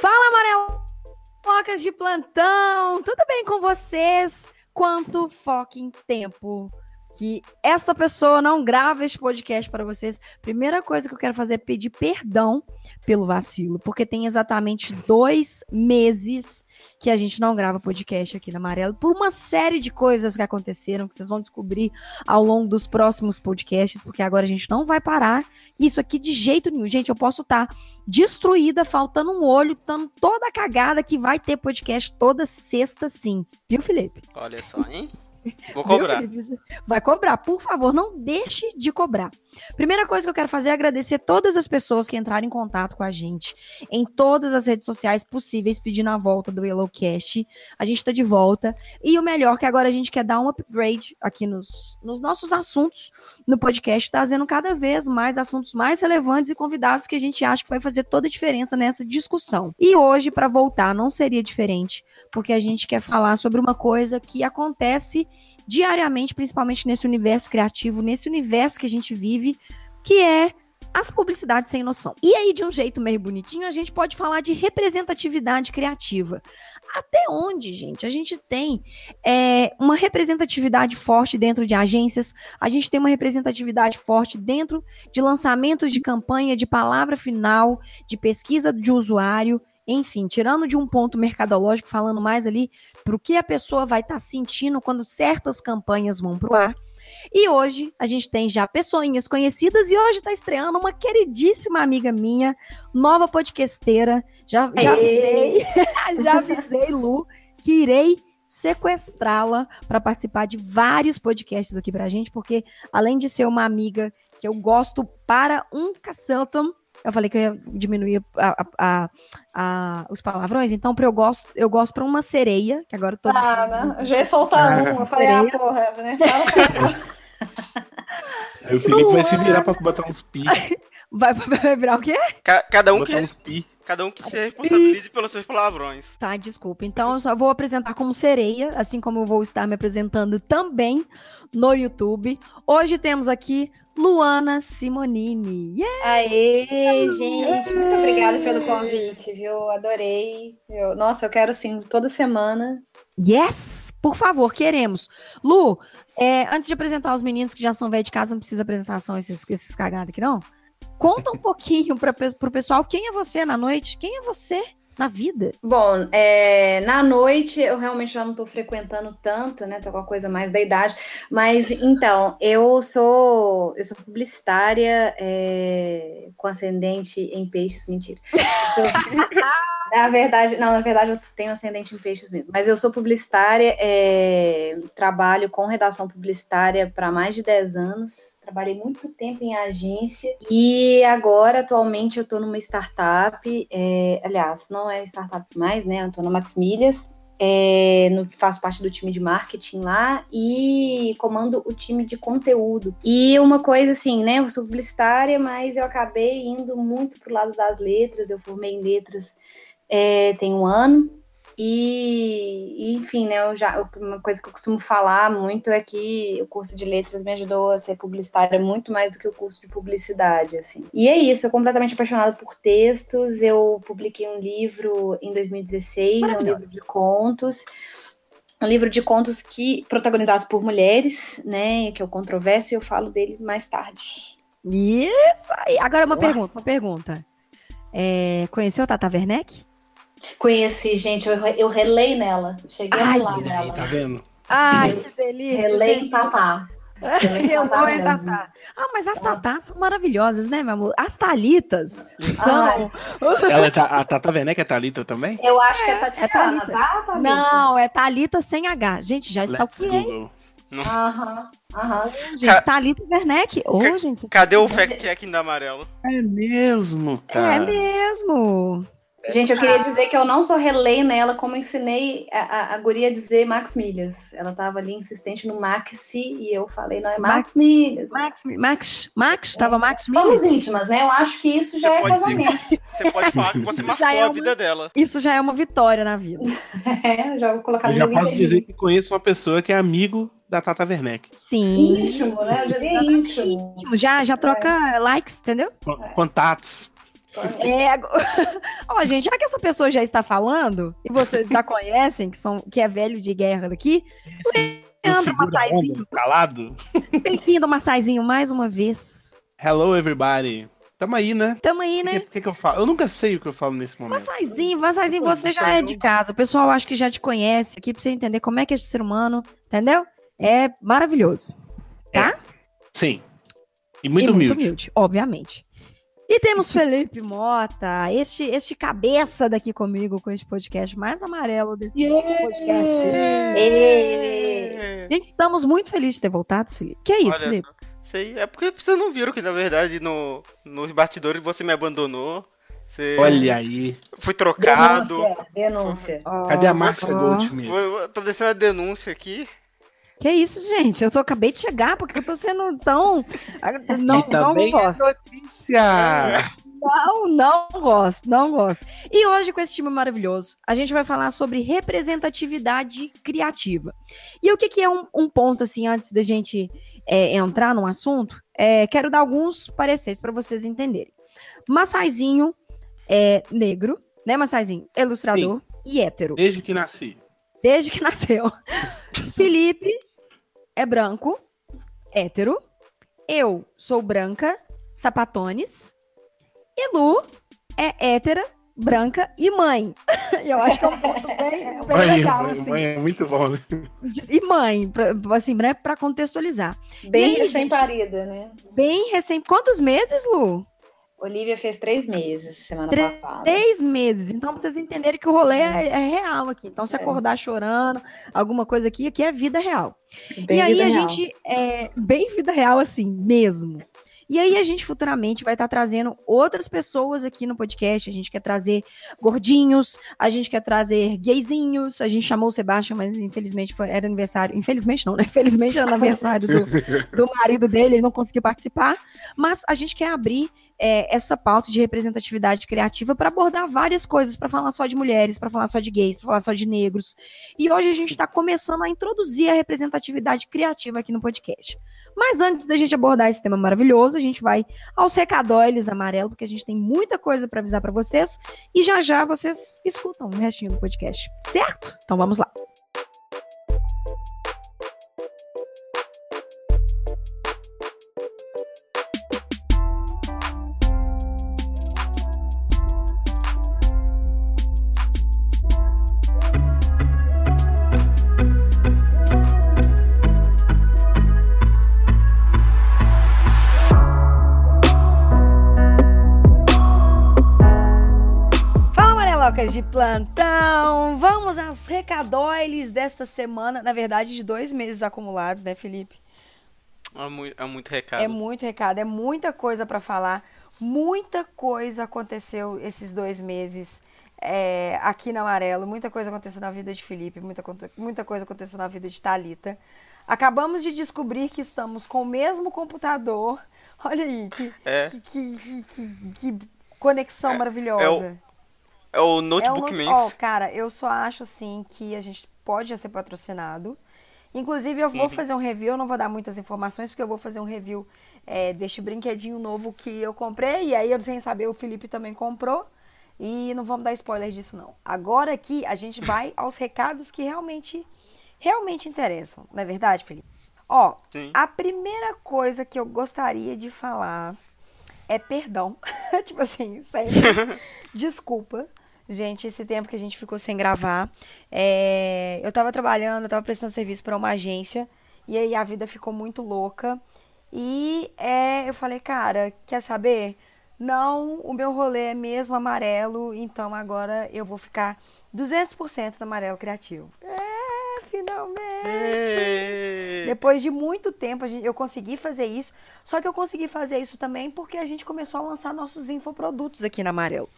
Fala, Amarelocas de plantão! Tudo bem com vocês? Quanto fucking tempo que essa pessoa não grava este podcast para vocês. Primeira coisa que eu quero fazer é pedir perdão pelo vacilo, porque tem exatamente dois meses que a gente não grava podcast aqui na Amarelo, por uma série de coisas que aconteceram, que vocês vão descobrir ao longo dos próximos podcasts, porque agora a gente não vai parar. Isso aqui de jeito nenhum. Gente, eu posso estar tá destruída, faltando um olho, estando toda cagada, que vai ter podcast toda sexta, sim. Viu, Felipe? Olha só, hein? Vou cobrar. Vai cobrar, por favor, não deixe de cobrar. Primeira coisa que eu quero fazer é agradecer todas as pessoas que entraram em contato com a gente em todas as redes sociais possíveis pedindo a volta do Yellowcast. A gente tá de volta. E o melhor que agora a gente quer dar um upgrade aqui nos, nos nossos assuntos no podcast, trazendo cada vez mais assuntos mais relevantes e convidados que a gente acha que vai fazer toda a diferença nessa discussão. E hoje, para voltar, não seria diferente, porque a gente quer falar sobre uma coisa que acontece diariamente, principalmente nesse universo criativo, nesse universo que a gente vive, que é as publicidades sem noção. E aí, de um jeito meio bonitinho, a gente pode falar de representatividade criativa. Até onde, gente? A gente tem é, uma representatividade forte dentro de agências, a gente tem uma representatividade forte dentro de lançamentos de campanha, de palavra final, de pesquisa de usuário. Enfim, tirando de um ponto mercadológico, falando mais ali para o que a pessoa vai estar tá sentindo quando certas campanhas vão para o ar. E hoje a gente tem já pessoinhas conhecidas e hoje está estreando uma queridíssima amiga minha, nova podcasteira. Já, já avisei, já avisei, Lu, que irei sequestrá-la para participar de vários podcasts aqui pra gente, porque além de ser uma amiga que eu gosto para um caçantam, eu falei que eu ia diminuir a, a, a, os palavrões, então pra eu gosto, eu gosto pra uma sereia, que agora todos. Ah, né? Já ia soltar um, eu falei, ah, porra, né? Aí o Felipe vai se virar pra botar uns pi. Vai, vai virar o quê? cada um que. Uns pi. Cada um que se responsabilize pelos seus palavrões. Tá, desculpa. Então eu só vou apresentar como sereia, assim como eu vou estar me apresentando também no YouTube. Hoje temos aqui Luana Simonini. Yeah! Aê, gente! Muito obrigada pelo convite, viu? Adorei. Eu, nossa, eu quero assim, toda semana. Yes! Por favor, queremos. Lu, é, antes de apresentar os meninos que já são velhos de casa, não precisa apresentar só esses, esses cagados aqui, não? Conta um pouquinho para o pessoal quem é você na noite, quem é você na vida? Bom, é, na noite eu realmente já não estou frequentando tanto, né? Tô com a coisa mais da idade. Mas então, eu sou eu sou publicitária é, com ascendente em peixes, mentira. Sou, na verdade, não, na verdade eu tenho ascendente em peixes mesmo. Mas eu sou publicitária, é, trabalho com redação publicitária para mais de 10 anos. Trabalhei muito tempo em agência e agora, atualmente, eu estou numa startup. É, aliás, não é startup mais, né? Eu estou na Max Milhas. É, no, faço parte do time de marketing lá e comando o time de conteúdo. E uma coisa assim, né? Eu sou publicitária, mas eu acabei indo muito pro lado das letras. Eu formei em letras é, tem um ano. E, enfim, né, eu já, uma coisa que eu costumo falar muito é que o curso de letras me ajudou a ser publicitária muito mais do que o curso de publicidade, assim. E é isso, eu completamente apaixonada por textos, eu publiquei um livro em 2016, é um livro de contos, um livro de contos que protagonizados por mulheres, né, que é o Controverso, e eu falo dele mais tarde. Isso aí. Agora uma Ué. pergunta, uma pergunta. É, conheceu a Tata Werneck? Conheci, gente, eu, eu relei nela. Cheguei Ai, lá nela. Tá vendo? Ai, que delícia. Relei em Tatá. Eu vou em Tatá. Ah, mas as Tatás são maravilhosas, né, meu amor? As Thalitas são. Ela é ta, a Tata Werneck é Thalita também? Eu acho é, que é Tatiana, é tá? Thalita. Não, é Thalita sem H. Gente, já está o que Aham, aham. Gente, Ca... Thalita Werneck. Ô, oh, gente. Cadê o fact-checking da amarelo? É mesmo, cara. É mesmo. Gente, eu queria dizer que eu não só relei nela, como ensinei a, a, a guria a dizer Max Milhas. Ela estava ali insistente no Maxi e eu falei, não, é Max, Max Milhas. Max, Max, Max, estava é, Max Milhas. Somos íntimas, né? Eu acho que isso já você é casamento. você pode falar que você marcou é a vida dela. Isso já é uma vitória na vida. é, já vou colocar no Eu já posso dizer que conheço uma pessoa que é amigo da Tata Werneck. Sim. Íntimo, né? Eu já dei íntimo. Já, já troca likes, entendeu? Con- Contatos. É, Ó, gente, já que essa pessoa já está falando, e vocês já conhecem, que, são, que é velho de guerra daqui, Leandro Massaizinho, calado. bem-vindo, Massaizinho, mais uma vez. Hello, everybody. Tamo aí, né? Tamo aí, O né? que, que, que eu falo? Eu nunca sei o que eu falo nesse momento. Massaizinho, Massaizinho, você já é de casa. O pessoal acho que já te conhece aqui pra você entender como é que é esse ser humano, entendeu? É maravilhoso. Tá? Sim. E muito e humilde. muito humilde, obviamente. E temos Felipe Mota, este, este cabeça daqui comigo com este podcast mais amarelo desse podcast. Ê! Gente, estamos muito felizes de ter voltado, Felipe. Que é isso, Olha Felipe? só. Sei, é porque vocês não viram que, na verdade, no, nos bastidores você me abandonou. Você Olha aí. foi trocado. Denúncia, denúncia. Cadê a Márcia ó. Goldschmidt? Tô descendo a denúncia aqui. Que isso, gente? Eu tô, acabei de chegar, porque eu tô sendo tão. Não, E também não é gosto. Notícia. Não, não gosto, não gosto. E hoje, com esse time maravilhoso, a gente vai falar sobre representatividade criativa. E o que, que é um, um ponto, assim, antes da gente é, entrar no assunto? É, quero dar alguns pareceres para vocês entenderem. Massaizinho é negro, né, Massaizinho? Ilustrador e hétero. Desde que nasci. Desde que nasceu. Felipe é branco, hétero. Eu sou branca, sapatones. E Lu é hétera, branca e mãe. E eu acho que é um ponto bem, bem Mãe, legal, mãe, assim. mãe é muito bom, né? E mãe, pra, assim, né, pra contextualizar. Bem recém-parida, né? Bem recém. Quantos meses, Lu? Olivia fez três meses semana Três- passada. Três meses. Então, pra vocês entenderem que o rolê é, é real aqui. Então, se É. acordar chorando, alguma coisa aqui, aqui é vida real. Bem e aí vida a real. gente é bem vida real assim, mesmo. E aí a gente futuramente vai estar trazendo outras pessoas aqui no podcast. A gente quer trazer gordinhos, a gente quer trazer gayzinhos. A gente chamou o Sebastião, mas infelizmente foi, era aniversário. Infelizmente não, né? Felizmente era aniversário do, do marido dele, ele não conseguiu participar. Mas a gente quer abrir é, essa pauta de representatividade criativa para abordar várias coisas, para falar só de mulheres, para falar só de gays, para falar só de negros. E hoje a gente está começando a introduzir a representatividade criativa aqui no podcast. Mas antes da gente abordar esse tema maravilhoso, a gente vai aos recadóiles amarelo, porque a gente tem muita coisa para avisar para vocês. E já já vocês escutam o restinho do podcast, certo? Então vamos lá. Amarelocas de plantão! Vamos às recadóiles desta semana, na verdade, de dois meses acumulados, né, Felipe? É muito, é muito recado. É muito recado, é muita coisa para falar. Muita coisa aconteceu esses dois meses é, aqui na Amarelo. Muita coisa aconteceu na vida de Felipe, muita, muita coisa aconteceu na vida de Talita. Acabamos de descobrir que estamos com o mesmo computador. Olha aí, que, É. que, que, que- que- que conexão maravilhosa. É o É um Notebook note- Mix. Ó, cara, eu só acho assim que a gente pode já ser patrocinado. Inclusive, eu vou Uhum. fazer um review, eu não vou dar muitas informações, porque eu vou fazer um review é, deste brinquedinho novo que eu comprei. E aí, eu sem saber, o Felipe também comprou. E não vamos dar spoiler disso, não. Agora aqui, a gente vai aos recados que realmente, realmente interessam. Não é verdade, Felipe? Ó, Sim. a primeira coisa que eu gostaria de falar é perdão. tipo assim, sempre. Desculpa, gente, esse tempo que a gente ficou sem gravar. É, eu tava trabalhando, eu tava prestando serviço para uma agência. E aí a vida ficou muito louca. E é, eu falei, cara, quer saber? Não, o meu rolê é mesmo amarelo, então agora eu vou ficar 200% no amarelo criativo. É, finalmente! Depois de muito tempo, a gente- eu consegui fazer isso. Só que eu consegui fazer isso também porque a gente começou a lançar nossos infoprodutos aqui na Amarelo.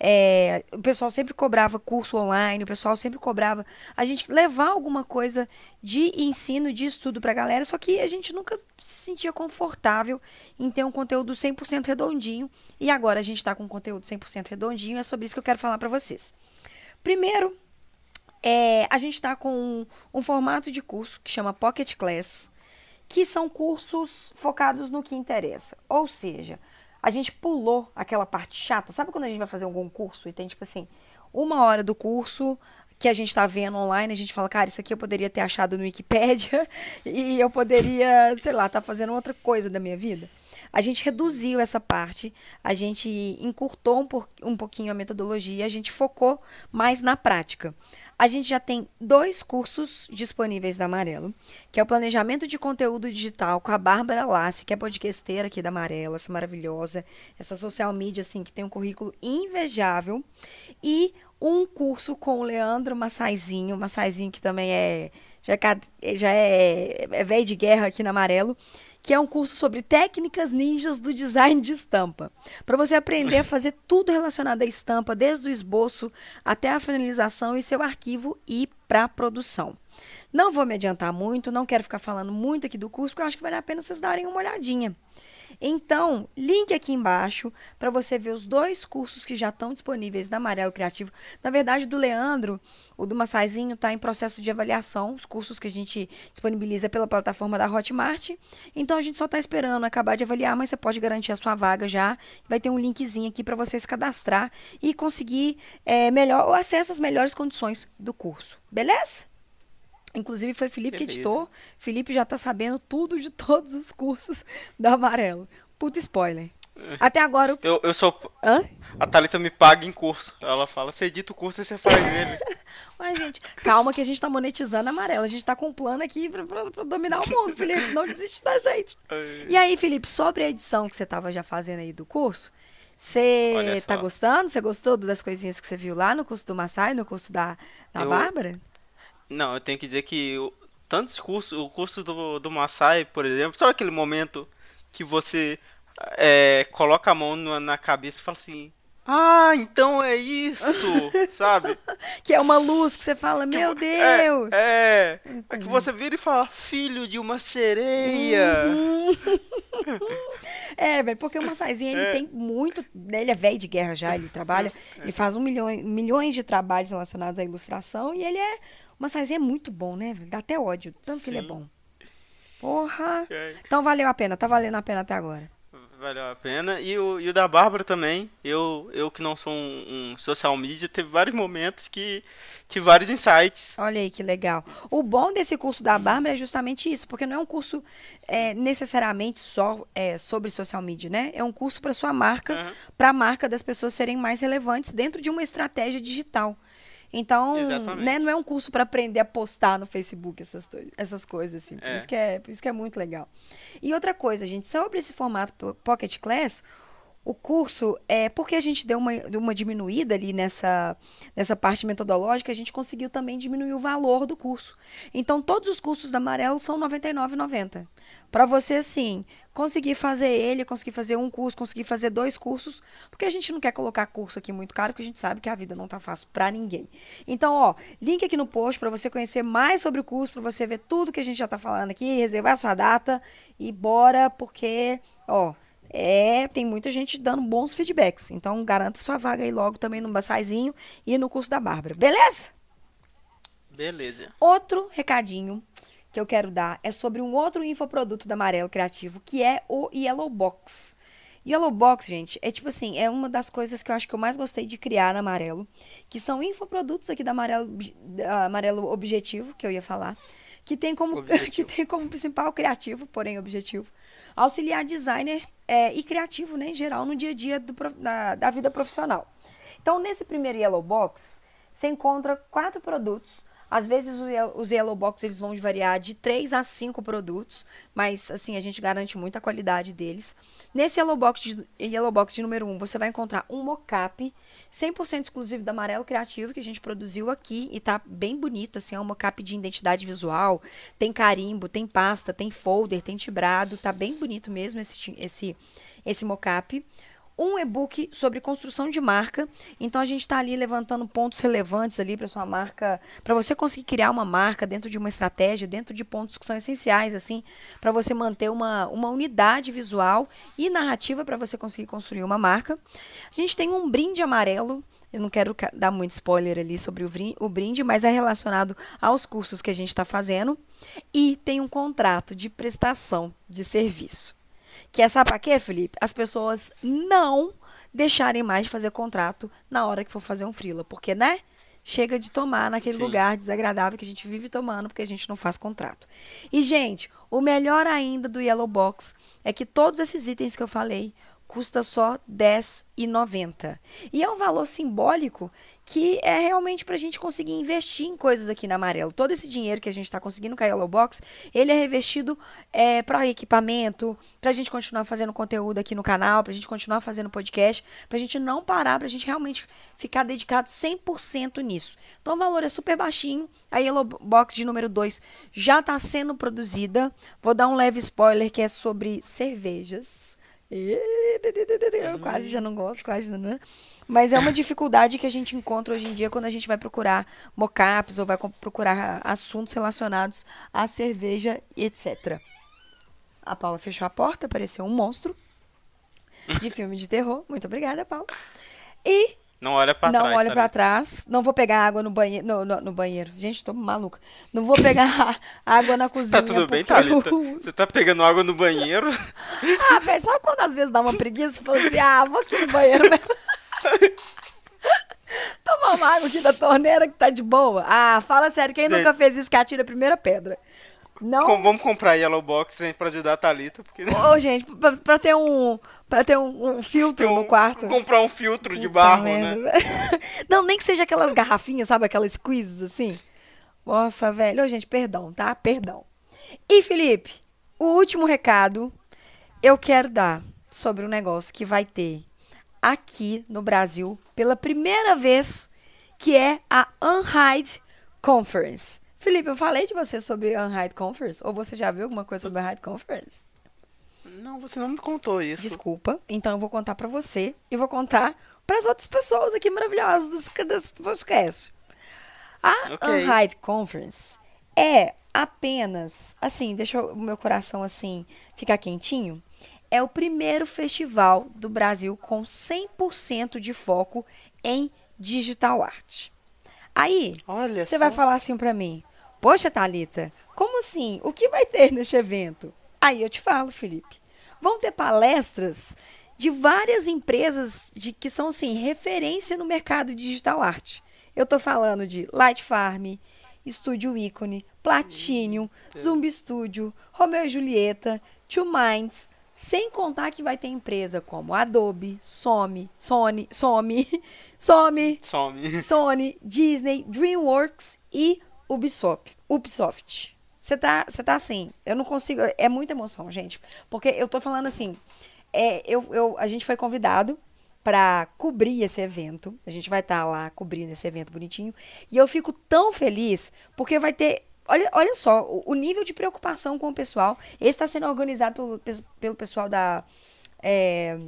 É, o pessoal sempre cobrava curso online, o pessoal sempre cobrava a gente levar alguma coisa de ensino, de estudo pra galera, só que a gente nunca se sentia confortável em ter um conteúdo 100% redondinho. E agora a gente tá com um conteúdo 100% redondinho, é sobre isso que eu quero falar pra vocês. Primeiro, É, a gente está com um, um formato de curso que chama Pocket Class, que são cursos focados no que interessa. Ou seja, a gente pulou aquela parte chata. Sabe quando a gente vai fazer algum curso e tem, tipo assim, uma hora do curso que a gente está vendo online, a gente fala, cara, isso aqui eu poderia ter achado no Wikipedia e eu poderia, sei lá, estar tá fazendo outra coisa da minha vida. A gente reduziu essa parte, a gente encurtou um, por, um pouquinho a metodologia, a gente focou mais na prática. A gente já tem dois cursos disponíveis da Amarelo, que é o Planejamento de Conteúdo Digital com a Bárbara Lassi, que é podcasteira aqui da Amarela, essa maravilhosa, essa social media, assim, que tem um currículo invejável, e um curso com o Leandro Massaizinho, Massaizinho que também é já, é, já é, é velho de guerra aqui na Amarelo, que é um curso sobre técnicas ninjas do design de estampa. Para você aprender a fazer tudo relacionado à estampa, desde o esboço até a finalização e seu arquivo e para produção. Não vou me adiantar muito, não quero ficar falando muito aqui do curso, porque eu acho que vale a pena vocês darem uma olhadinha. Então, link aqui embaixo para você ver os dois cursos que já estão disponíveis da Amarelo Criativo. Na verdade, do Leandro, o do Massaizinho está em processo de avaliação, os cursos que a gente disponibiliza pela plataforma da Hotmart. Então, a gente só está esperando acabar de avaliar, mas você pode garantir a sua vaga já. Vai ter um linkzinho aqui para você se cadastrar e conseguir é, melhor, o acesso às melhores condições do curso. Beleza? Inclusive foi Felipe Beleza. que editou. Felipe já tá sabendo tudo de todos os cursos do Amarelo. Puta spoiler. É. Até agora. Eu, eu sou. Hã? A Thalita me paga em curso. Ela fala: você edita o curso e você faz ele. Mas, gente, calma que a gente tá monetizando a amarela. A gente tá com um plano aqui pra, pra, pra dominar o mundo, Felipe. Não desiste da gente. E aí, Felipe, sobre a edição que você tava já fazendo aí do curso, você tá gostando? Você gostou das coisinhas que você viu lá no curso do Massai, no curso da, da eu, Bárbara? Não, eu tenho que dizer que tantos cursos, o curso do, do Maasai, por exemplo, sabe aquele momento que você é, coloca a mão na, na cabeça e fala assim, ah, então é isso, sabe? Que é uma luz que você fala, meu que, é, Deus! É, é, é, que você vira e fala, filho de uma sereia. Uhum. é, velho, porque o Massaizinho, ele é. tem muito, né, ele é velho de guerra já, ele trabalha, é. ele faz um milhão, milhões de trabalhos relacionados à ilustração e ele é o Massaizinho é muito bom, né? Dá até ódio, tanto Sim. que ele é bom. Porra! Então valeu a pena, tá valendo a pena até agora. Valeu a pena. E o, e o da Bárbara também. Eu, eu que não sou um, um, social media, teve vários momentos que tive vários insights. Olha aí que legal. O bom desse curso da Bárbara é justamente isso, porque não é um curso é, necessariamente só é, sobre social media, né? É um curso para sua marca, uhum. para a marca das pessoas serem mais relevantes dentro de uma estratégia digital. Então, né, não é um curso para aprender a postar no Facebook essas, essas coisas assim. Por, é. isso que é, por isso que é muito legal. E outra coisa, gente, sobre esse formato Pocket Class, o curso, é porque a gente deu uma, uma diminuída ali nessa, nessa parte metodológica, a gente conseguiu também diminuir o valor do curso. Então, todos os cursos da Amarelo são R$ 99,90. Para você, assim, conseguir fazer ele, conseguir fazer um curso, conseguir fazer dois cursos, porque a gente não quer colocar curso aqui muito caro, porque a gente sabe que a vida não tá fácil para ninguém. Então, ó, link aqui no post para você conhecer mais sobre o curso, para você ver tudo que a gente já tá falando aqui, reservar sua data e bora, porque, ó, é, tem muita gente dando bons feedbacks. Então, garanta sua vaga aí logo também no Bassaizinho e no curso da Bárbara. Beleza? Beleza. Outro recadinho que eu quero dar é sobre um outro infoproduto da Amarelo Criativo, que é o Yellow Box. Yellow Box, gente, é tipo assim, é uma das coisas que eu acho que eu mais gostei de criar na Amarelo, que são infoprodutos aqui da Amarelo, da Amarelo Objetivo, que eu ia falar, que tem como, que tem como principal criativo, porém objetivo, auxiliar designer é, e criativo, né, em geral, no dia a dia do, da, da vida profissional. Então, nesse primeiro Yellow Box, você encontra quatro produtos às vezes os Yellow Box eles vão variar de 3 a 5 produtos, mas assim, a gente garante muita qualidade deles. Nesse Yellow Box de, Yellow Box de número 1, você vai encontrar um mocap 100% exclusivo da Amarelo Criativo que a gente produziu aqui e tá bem bonito, assim, é um mocap de identidade visual, tem carimbo, tem pasta, tem folder, tem tibrado, tá bem bonito mesmo esse esse esse mocap um e-book sobre construção de marca. Então a gente está ali levantando pontos relevantes ali para sua marca, para você conseguir criar uma marca dentro de uma estratégia, dentro de pontos que são essenciais assim, para você manter uma, uma unidade visual e narrativa para você conseguir construir uma marca. A gente tem um brinde amarelo Eu não quero dar muito spoiler ali sobre o brinde, mas é relacionado aos cursos que a gente está fazendo. E tem um contrato de prestação de serviço. Que é, sabe pra quê, Felipe? As pessoas não deixarem mais de fazer contrato na hora que for fazer um frila. Porque, né? Chega de tomar naquele Sim. lugar desagradável que a gente vive tomando porque a gente não faz contrato. E, gente, o melhor ainda do Yellow Box é que todos esses itens que eu falei custa só R$10,90. E é um valor simbólico que é realmente para a gente conseguir investir em coisas aqui na Amarelo. Todo esse dinheiro que a gente está conseguindo com a Yellow Box, ele é revestido é, para equipamento, para a gente continuar fazendo conteúdo aqui no canal, para a gente continuar fazendo podcast, para a gente não parar, para a gente realmente ficar dedicado 100% nisso. Então o valor é super baixinho. A Yellow Box de número 2 já está sendo produzida. Vou dar um leve spoiler que é sobre cervejas. Eu quase já não gosto, quase não. né? Mas é uma dificuldade que a gente encontra hoje em dia quando a gente vai procurar mockups ou vai procurar assuntos relacionados à cerveja etc. A Paula fechou a porta, pareceu um monstro de filme de terror. Muito obrigada, Paula. E Não olha pra não trás. olha tá pra ligado? trás. Não vou pegar água no banheiro. No, no, no banheiro. Gente, tô maluca. Não vou pegar água na cozinha. Tá tudo bem, Thalita? eu- Você tá pegando água no banheiro? Ah, velho, sabe quando às vezes dá uma preguiça? Fala assim, ah, vou aqui no banheiro mesmo. Tomar uma água aqui da torneira que tá de boa. Ah, fala sério, quem Gente. nunca fez isso que atira a primeira pedra? Não. Com- vamos comprar Yellow Box hein, pra ajudar a Thalita, porque Ô, gente, pra, pra ter um. Pra ter um, um filtro um- no quarto. comprar um filtro de Puta barro, merda, né? Não, nem que seja aquelas garrafinhas, sabe? Aquelas squeezes assim. Nossa, velho. Ô, gente, perdão, tá? Perdão. E, Felipe, o último recado eu quero dar sobre um negócio que vai ter aqui no Brasil pela primeira vez, que é a Unhide Conference. Felipe, eu falei de você sobre a Unhide Conference? Ou você já viu alguma coisa sobre a Unhide Conference? Não, você não me contou isso. Desculpa. Então eu vou contar pra você e vou contar para as outras pessoas aqui maravilhosas do podcast. A Ok. Unhide Conference é apenas, assim, deixa o meu coração assim ficar quentinho. É o primeiro festival do Brasil com 100% de foco em digital art. Aí, Olha você só. vai falar assim pra mim: Poxa, Thalita, como assim? O que vai ter neste evento? Aí eu te falo, Felipe. Vão ter palestras de várias empresas de, que são, assim, referência no mercado de digital art. Eu tô falando de Light Farm, Estúdio Ícone, Platinum, Zumbi Studio, Romeo e Julieta, Two Minds, sem contar que vai ter empresa como Adobe, Sony, Sony, Sony, Sony, Some. Sony, Disney, DreamWorks e Ubisoft. Ubisoft. Você tá, você tá assim, eu não consigo, é muita emoção, gente, porque eu tô falando assim, é, eu, eu, a gente foi convidado para cobrir esse evento, a gente vai estar lá cobrindo esse evento bonitinho, e eu fico tão feliz, porque vai ter, olha, olha só, o, nível de preocupação com o pessoal, esse está sendo organizado pelo, pe- pelo pessoal da... é,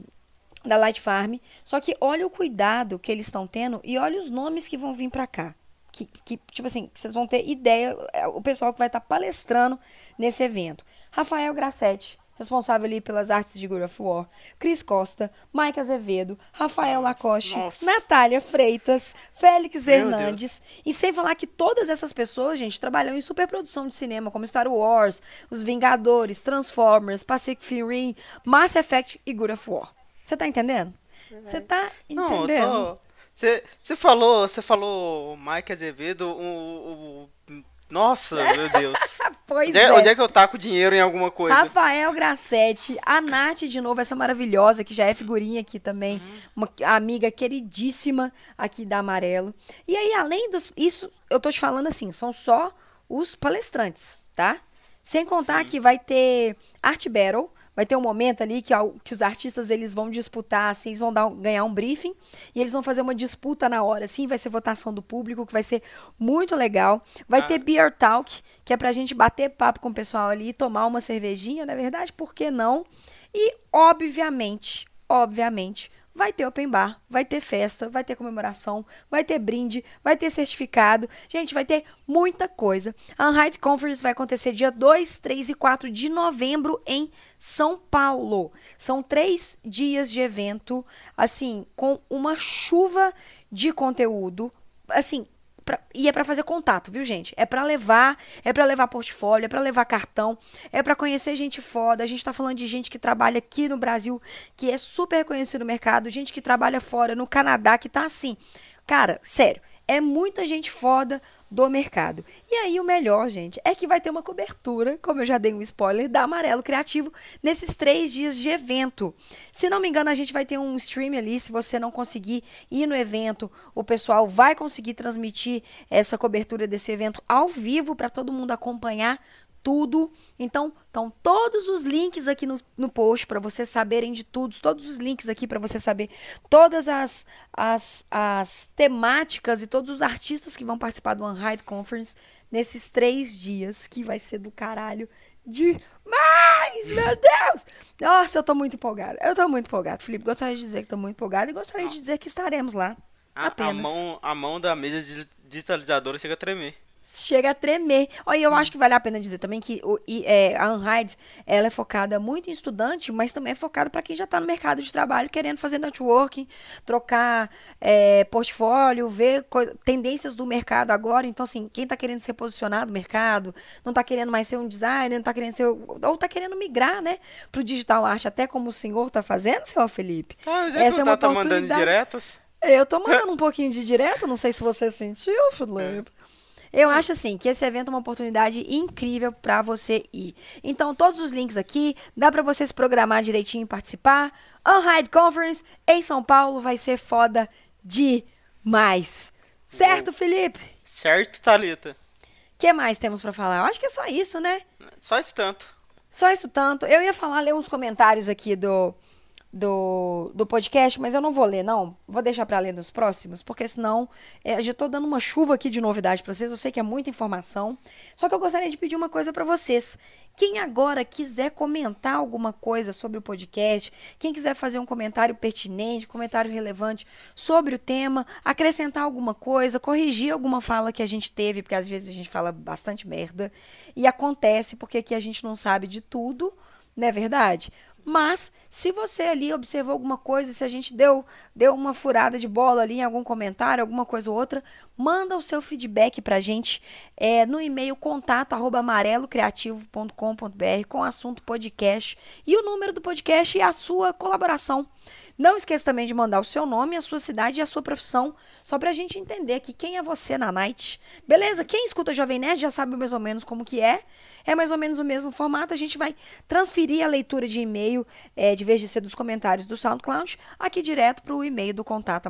da Light Farm. Só que olha o cuidado que eles estão tendo e olha os nomes que vão vir pra cá. Que, que, tipo assim, vocês vão ter ideia, é, o pessoal que vai estar palestrando nesse evento. Rafael Grassetti, responsável ali pelas artes de God of War. Cris Costa, Mike Azevedo, Rafael Lacoste, Nossa. Natália Freitas, Félix Meu Hernandes. E sem falar que todas essas pessoas, gente, trabalham em superprodução de cinema, como Star Wars, Os Vingadores, Transformers, Pacific Rim, Mass Effect e God of War. Você tá entendendo? Você tá Não, entendendo? eu tô. Você falou, você falou Mike Azevedo, o, o- Nossa, meu Deus. Pois onde, é. é, onde é que eu taco dinheiro em alguma coisa? Rafael Grassetti, a Nath de novo, essa maravilhosa, que já é figurinha aqui também, uma amiga queridíssima aqui da Amarelo. E aí, além dos. Isso, eu tô te falando assim, são só os palestrantes, tá? Sem contar que vai ter Art Battle. Vai ter um momento ali que, que os artistas eles vão disputar, assim, eles vão dar ganhar um briefing e eles vão fazer uma disputa na hora, assim, vai ser votação do público, que vai ser muito legal. Vai Ah. ter Beer Talk, que é pra gente bater papo com o pessoal ali, tomar uma cervejinha, na verdade, por que não? E, obviamente, obviamente, vai ter open bar, vai ter festa, vai ter comemoração, vai ter brinde, vai ter certificado. Gente, vai ter muita coisa. A Unhide Conference vai acontecer dia 2, 3 e 4 de novembro em São Paulo. São três dias de evento, assim, com uma chuva de conteúdo. Assim, Pra, e é para fazer contato, viu, gente? É para levar, é para levar portfólio, é para levar cartão, é para conhecer gente foda. A gente tá falando de gente que trabalha aqui no Brasil, que é super reconhecido no mercado, gente que trabalha fora, no Canadá, que tá assim. Cara, sério, é muita gente foda do mercado. E aí o melhor, gente, é que vai ter uma cobertura, como eu já dei um spoiler, da Amarelo Criativo nesses três dias de evento. Se não me engano, a gente vai ter um stream ali. Se você não conseguir ir no evento, o pessoal vai conseguir transmitir essa cobertura desse evento ao vivo para todo mundo acompanhar tudo. Então, estão todos os links aqui no, no post para vocês saberem de tudo, todos os links aqui para você saber todas as, as, as temáticas e todos os artistas que vão participar do Unhide Conference nesses três dias, que vai ser do caralho demais, meu Deus! Nossa, eu tô muito empolgada. Eu tô muito empolgada, Felipe. Gostaria de dizer que tô muito empolgada e gostaria de dizer que estaremos lá. A, a, mão, a mão da mesa digitalizadora chega a tremer chega a tremer. Olha, eu acho que vale a pena dizer também que o, e, é, a Unhide, ela é focada muito em estudante, mas também é focada para quem já está no mercado de trabalho, querendo fazer networking, trocar é, portfólio, ver tendências do mercado agora. Então, assim, quem está querendo se reposicionar no mercado, não está querendo mais ser um designer, não está querendo ser, ou está querendo migrar, né, para o digital arte, até como o senhor está fazendo, senhor Felipe. Ah, já Essa é uma tá oportunidade. mandando diretas? Eu tô mandando um pouquinho de direto, não sei se você sentiu, Felipe. Eu acho assim que esse evento é uma oportunidade incrível para você ir. Então, todos os links aqui, dá para você se programar direitinho e participar. Unhide Conference em São Paulo vai ser foda demais. Certo, Felipe? Certo, Thalita. O que mais temos para falar? Eu acho que é só isso, né? Só isso tanto. Só isso tanto. Eu ia falar, ler uns comentários aqui do do, do podcast, mas eu não vou ler, não. Vou deixar para ler nos próximos, porque senão é, já estou dando uma chuva aqui de novidade para vocês. Eu sei que é muita informação. Só que eu gostaria de pedir uma coisa para vocês. Quem agora quiser comentar alguma coisa sobre o podcast, quem quiser fazer um comentário pertinente, comentário relevante sobre o tema, acrescentar alguma coisa, corrigir alguma fala que a gente teve, porque às vezes a gente fala bastante merda e acontece porque aqui a gente não sabe de tudo, não é verdade? Mas, se você ali observou alguma coisa, se a gente deu, deu uma furada de bola ali em algum comentário, alguma coisa ou outra, manda o seu feedback pra gente é, no e-mail contato arroba amarelocreativo.com.br com assunto podcast e o número do podcast e a sua colaboração. Não esqueça também de mandar o seu nome, a sua cidade e a sua profissão, só para a gente entender aqui quem é você na night. Beleza? Quem escuta Jovem Nerd já sabe mais ou menos como que é. É mais ou menos o mesmo formato. A gente vai transferir a leitura de e-mail, é, de vez de ser dos comentários do SoundCloud, aqui direto para o e-mail do contato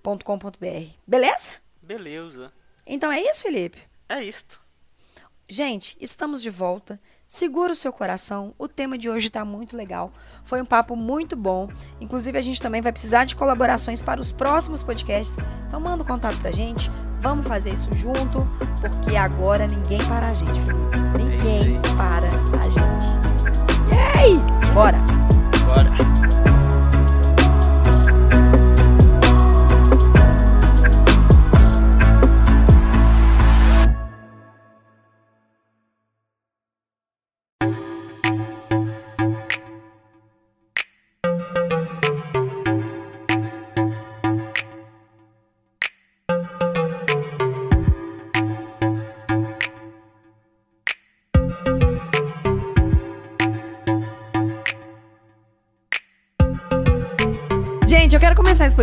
amarelocreativo.com.br. Beleza? Beleza. Então é isso, Felipe? É isto. Gente, estamos de volta. Segura o seu coração. O tema de hoje está muito legal. Foi um papo muito bom. Inclusive, a gente também vai precisar de colaborações para os próximos podcasts. Então, manda um contato pra gente. Vamos fazer isso junto, porque agora ninguém para a gente, Felipe. Ninguém para a gente. Yay! Bora!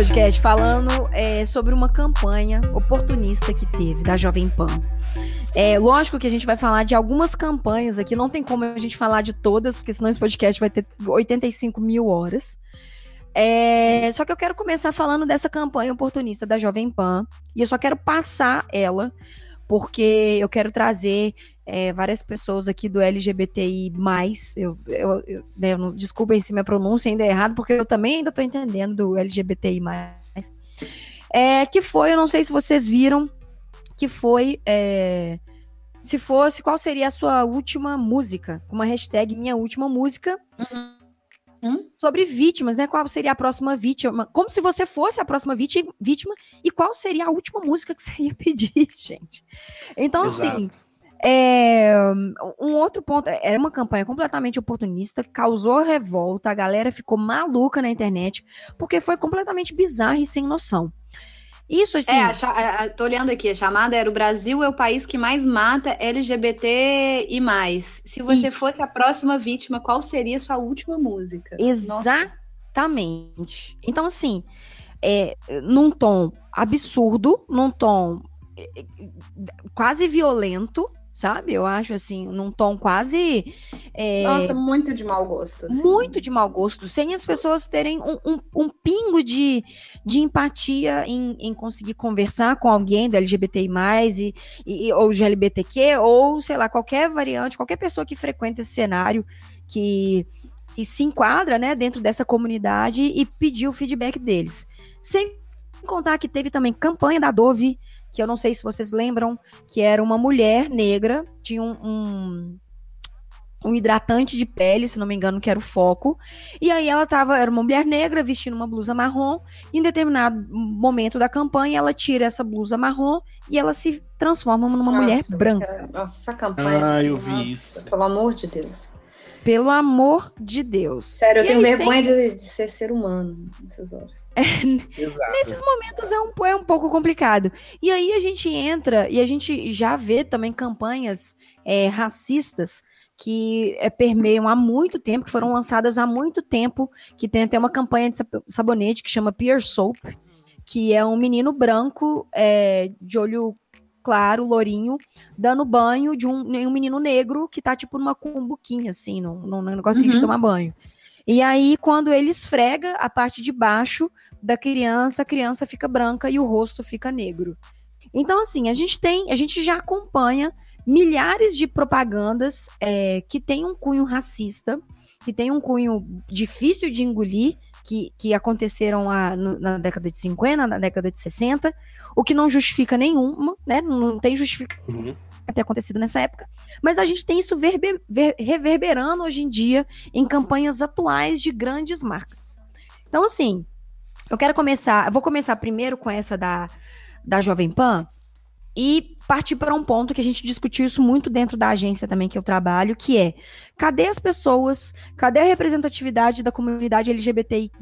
Podcast falando é, sobre uma campanha oportunista que teve da Jovem Pan. É lógico que a gente vai falar de algumas campanhas aqui, não tem como a gente falar de todas, porque senão esse podcast vai ter 85 mil horas. É, só que eu quero começar falando dessa campanha oportunista da Jovem Pan, e eu só quero passar ela, porque eu quero trazer é, várias pessoas aqui do LGBTI+, eu, eu, eu, né, eu não, desculpem se minha pronúncia ainda é errada, porque eu também ainda estou entendendo do LGBTI+, é, que foi, eu não sei se vocês viram, que foi, é, se fosse, qual seria a sua última música? Uma hashtag minha última música. Uhum. Hum? sobre vítimas, né? Qual seria a próxima vítima? Como se você fosse a próxima vítima, vítima e qual seria a última música que você ia pedir, gente. Então, Exato. assim, é, um outro ponto, era uma campanha completamente oportunista, causou revolta, a galera ficou maluca na internet, porque foi completamente bizarra e sem noção. Isso, assim... É, a, a- tô olhando aqui, a chamada era o Brasil é o país que mais mata LGBT e mais. Se você Isso. fosse a próxima vítima, qual seria a sua última música? Nossa. Exatamente. Então, assim, é, num tom absurdo, num tom é, é, quase violento, sabe? Eu acho, assim, num tom quase. é, Nossa, muito de mau gosto. assim. muito de mau gosto, sem as pessoas terem um, um- um pingo de, de empatia em, em conseguir conversar com alguém do LGBTI, e, e, ou LGBTQ, ou sei lá, qualquer variante, qualquer pessoa que frequenta esse cenário que, que se enquadra né, dentro dessa comunidade e pedir o feedback deles. Sem contar que teve também campanha da Dove, que eu não sei se vocês lembram, que era uma mulher negra, tinha um- um um hidratante de pele, se não me engano, que era o foco. E aí ela tava, era uma mulher negra vestindo uma blusa marrom. E em determinado momento da campanha, ela tira essa blusa marrom e ela se transforma numa mulher Nossa, branca. cara, Nossa, essa campanha. Ah, eu vi nossa, isso. Pelo amor de Deus. Pelo amor de Deus. Sério, eu E tenho aí, vergonha de, de ser ser humano nessas horas. Exato. Nesses momentos é um, é um pouco complicado. E aí a gente entra e a gente já vê também campanhas é, racistas que é, permeiam há muito tempo, que foram lançadas há muito tempo, que tem até uma campanha de sab- sabonete que chama Peer Soap, que é um menino branco é, de olho claro, lourinho, dando banho de um, um menino negro que tá tipo numa cumbuquinha, assim, num, num negocinho de Uhum. tomar banho. E aí, quando ele esfrega a parte de baixo da criança, a criança fica branca e o rosto fica negro. Então, assim, a gente tem, a gente já acompanha milhares de propagandas é, que têm um cunho racista, que tem um cunho difícil de engolir, que, que aconteceram a- no- na década de 50, na década de 60, o que não justifica nenhuma, né? Não tem justificativa Uhum. ter acontecido nessa época, mas a gente tem isso verbe- ver- reverberando hoje em dia em campanhas atuais de grandes marcas. Então, assim, eu quero começar, eu vou começar primeiro com essa da, da Jovem Pan e partir para um ponto que a gente discutiu isso muito dentro da agência também que eu trabalho, que é cadê as pessoas, cadê a representatividade da comunidade LGBTI+,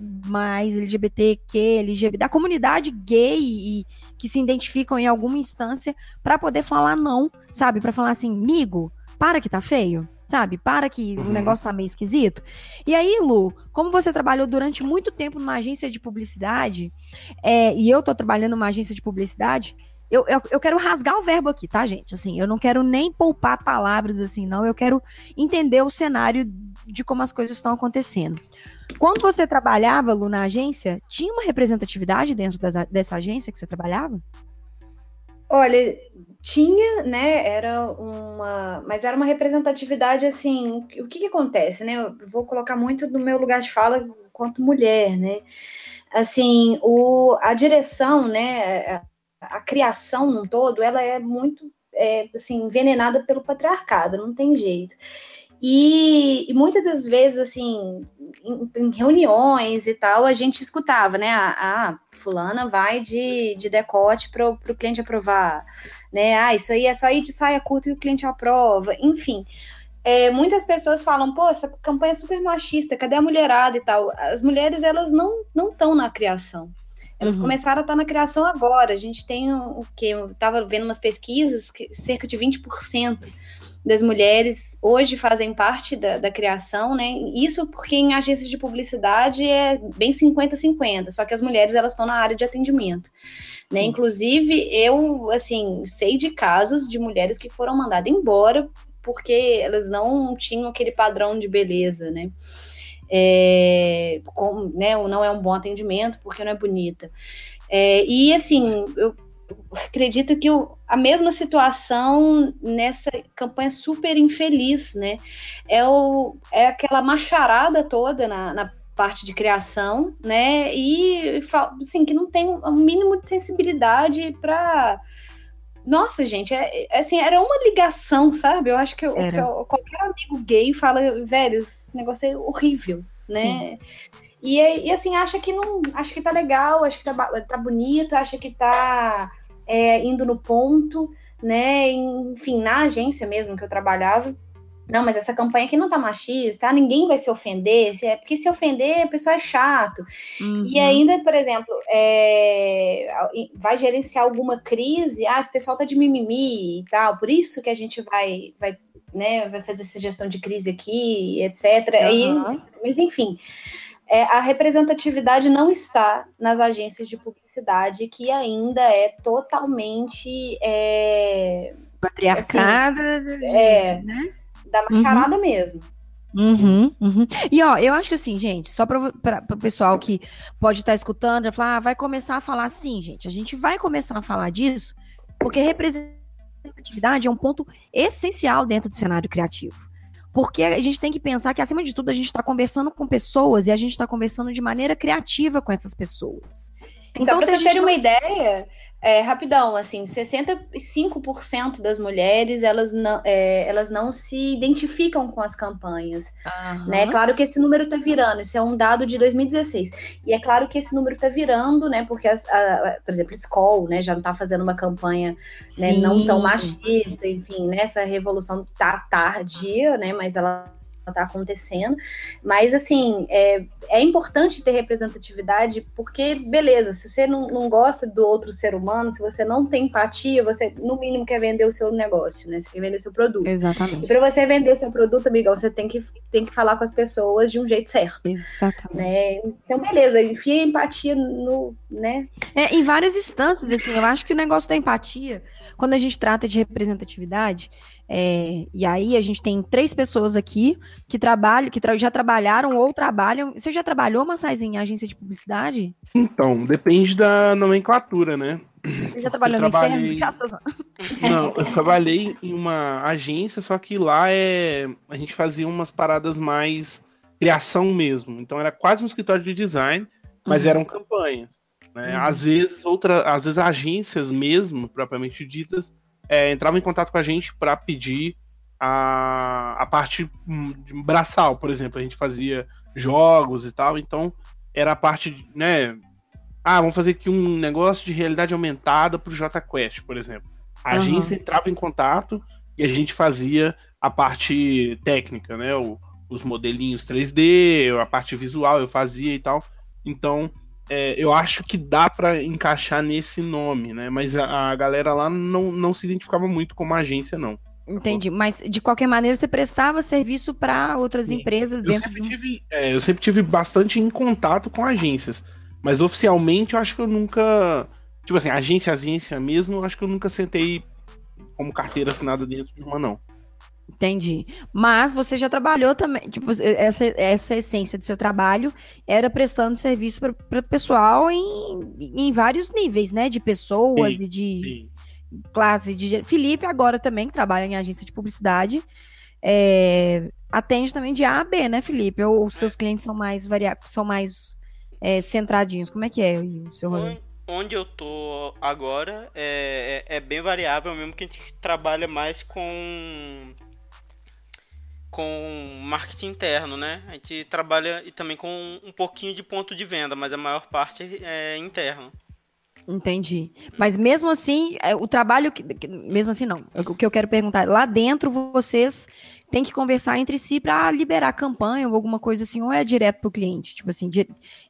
LGBTQ, LGBT, da comunidade gay e que se identificam em alguma instância para poder falar não, sabe? Para falar assim, migo, para que tá feio, sabe? Para que o Uhum. negócio tá meio esquisito. E aí, Lu, como você trabalhou durante muito tempo numa agência de publicidade, é, e eu tô trabalhando numa agência de publicidade, eu, eu, eu quero rasgar o verbo aqui, tá, gente? Assim, eu não quero nem poupar palavras assim, não. Eu quero entender o cenário de como as coisas estão acontecendo. Quando você trabalhava, Lu, na agência, tinha uma representatividade dentro das- dessa agência que você trabalhava? Olha, tinha, né? Era uma. Mas era uma representatividade assim. O que que acontece, né? Eu vou colocar muito no meu lugar de fala quanto mulher, né? Assim, o, a direção, né? A, a criação num todo, ela é muito é, assim, envenenada pelo patriarcado, não tem jeito. E, e muitas das vezes, assim, em, em reuniões e tal, a gente escutava, né? A, a fulana vai de, de decote para o cliente aprovar, né? Ah, isso aí é só ir de saia curta e o cliente aprova, enfim. É, muitas pessoas falam, pô, essa campanha é super machista, cadê a mulherada e tal? As mulheres, elas não estão na criação. Elas Uhum. começaram a estar na criação agora. A gente tem o, quê? Eu estava vendo umas pesquisas que cerca de 20% das mulheres hoje fazem parte da, da criação, né? Isso porque em agências de publicidade é bem 50-50, só que as mulheres elas estão na área de atendimento. Né? Sim. Inclusive, eu assim sei de casos de mulheres que foram mandadas embora porque elas não tinham aquele padrão de beleza, né? É, com, né, ou não é um bom atendimento porque não é bonita. É, e assim, eu acredito que o, a mesma situação nessa campanha super infeliz, né? É, o, é aquela macharada toda na, na parte de criação, né? E assim, que não tem um mínimo de sensibilidade para nossa, gente, é, é, assim, era uma ligação, sabe? Eu acho que, eu, que eu, qualquer amigo gay fala, velho, esse negócio é horrível. né? E, e, assim, acha que não. Acha que tá legal, acha que tá, tá bonito, acha que tá é, indo no ponto, né? Enfim, na agência mesmo que eu trabalhava. Não, mas essa campanha aqui não tá machista, ninguém vai se ofender, é porque se ofender, a pessoa é chato. Uhum. E ainda, por exemplo, é, vai gerenciar alguma crise, ah, esse pessoal tá de mimimi e tal, por isso que a gente vai, vai, né, vai fazer essa gestão de crise aqui, etc. Uhum. E, mas enfim é, a representatividade não está nas agências de publicidade, que ainda é totalmente. É, Patriarcada, assim, é, né? Da macharada uhum. mesmo. Uhum, uhum. E ó, eu acho que assim, gente, só para o pessoal que pode estar tá escutando, falar, ah, vai começar a falar assim, gente. A gente vai começar a falar disso, porque representatividade é um ponto essencial dentro do cenário criativo. Porque a gente tem que pensar que, acima de tudo, a gente está conversando com pessoas e a gente está conversando de maneira criativa com essas pessoas. Então, Só para você ter não... uma ideia, é, rapidão, assim, 65% das mulheres, elas não, é, elas não se identificam com as campanhas, uhum. né? Claro que esse número está virando, isso é um dado de 2016. E é claro que esse número está virando, né? Porque, as, a, por exemplo, Skoll, né, já não está fazendo uma campanha né, não tão machista, enfim, né? Essa revolução tá tardia, né? Mas ela está acontecendo. Mas, assim, é, é importante ter representatividade, porque, beleza, se você não, não gosta do outro ser humano, se você não tem empatia, você, no mínimo, quer vender o seu negócio, né? Você quer vender seu produto. Exatamente. E para você vender o seu produto, amigão, você tem que, tem que falar com as pessoas de um jeito certo. Exatamente. Né? Então, beleza, enfia empatia no, né? É, em várias instâncias, assim, eu acho que o negócio da empatia, quando a gente trata de representatividade, é, e aí a gente tem três pessoas aqui que trabalham, que tra já trabalharam ou trabalham. Você já trabalhou, Massais, em agência de publicidade? Então, depende da nomenclatura, né? Você já trabalhou eu trabalhei... no? Não, eu trabalhei em uma agência, só que lá é a gente fazia umas paradas mais criação mesmo. Então era quase um escritório de design, mas uhum. eram campanhas. Né? Uhum. Às vezes outra, às vezes agências mesmo, propriamente ditas, é, entravam em contato com a gente para pedir a, a parte hum, braçal, por exemplo. A gente fazia jogos e tal, então era a parte, né? Ah, vamos fazer aqui um negócio de realidade aumentada para o JQuest, por exemplo. A uhum. agência entrava em contato e a gente fazia a parte técnica, né? O, os modelinhos 3D, a parte visual eu fazia e tal. Então, é, eu acho que dá para encaixar nesse nome, né? Mas a, a, galera lá não, não se identificava muito como agência, não. Entendi, mas de qualquer maneira você prestava serviço para outras Sim. empresas eu dentro sempre de... tive, é, Eu sempre tive bastante em contato com agências, mas oficialmente eu acho que eu nunca. Tipo assim, agência, agência mesmo, eu acho que eu nunca sentei como carteira assinada dentro de uma, não. Entendi. Mas você já trabalhou também, tipo, essa, essa essência do seu trabalho era prestando serviço para o pessoal em, em vários níveis, né? De pessoas sim, e de sim. classe de. Felipe, agora também, que trabalha em agência de publicidade, é, atende também de A a B, né, Felipe? Ou os seus clientes são mais variados, são mais é, centradinhos? Como é que é o seu rolê? onde eu tô agora é, é, é, bem variável mesmo que a gente trabalha mais com com marketing interno, né? A gente trabalha e também com um pouquinho de ponto de venda, mas a maior parte é interno. Entendi. Mas mesmo assim, é, o trabalho que, mesmo assim não. O que eu quero perguntar, lá dentro vocês têm que conversar entre si para liberar campanha ou alguma coisa assim, ou é direto para o cliente? Tipo assim,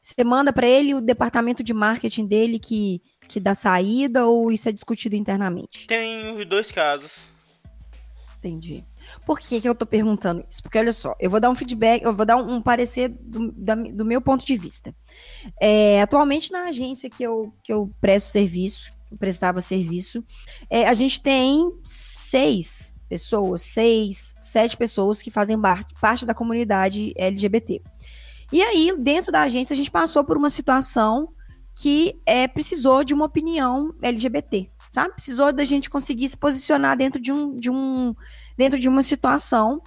você manda para ele o departamento de marketing dele que que dá saída ou isso é discutido internamente? Tem os dois casos. Entendi. Por que, que eu tô perguntando isso? Porque olha só, eu vou dar um feedback, eu vou dar um, um parecer do, da, do, meu ponto de vista. É, atualmente, na agência que eu, que eu presto serviço, eu prestava serviço, é, a gente tem seis pessoas, seis, sete pessoas que fazem parte da comunidade LGBT. E aí, dentro da agência, a gente passou por uma situação que é, precisou de uma opinião LGBT, tá? Precisou da gente conseguir se posicionar dentro de um, de um dentro de uma situação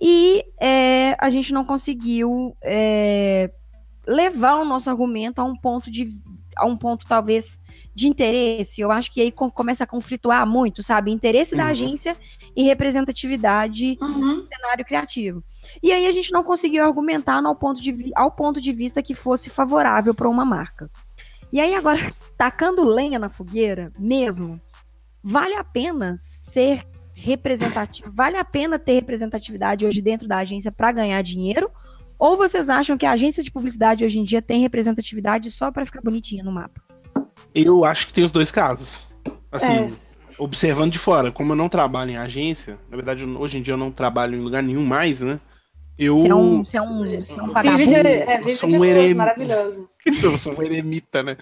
e é, a gente não conseguiu é, levar o nosso argumento a um ponto de a um ponto talvez de interesse, eu acho que aí começa a conflituar muito, sabe? Interesse uhum. da agência e representatividade uhum. no cenário criativo. E aí a gente não conseguiu argumentar ao ponto de, ao ponto de vista que fosse favorável para uma marca. E aí agora, tacando lenha na fogueira, mesmo, vale a pena ser representativo? Vale a pena ter representatividade hoje dentro da agência para ganhar dinheiro? Ou vocês acham que a agência de publicidade hoje em dia tem representatividade só para ficar bonitinha no mapa? Eu acho que tem os dois casos. Assim, é. observando de fora, como eu não trabalho em agência, na verdade, hoje em dia eu não trabalho em lugar nenhum mais, né? Eu... Você é um, você é um, você é um vagabundo. Vive de, é, vive sou um erem... maravilhoso. Eu sou um eremita, né?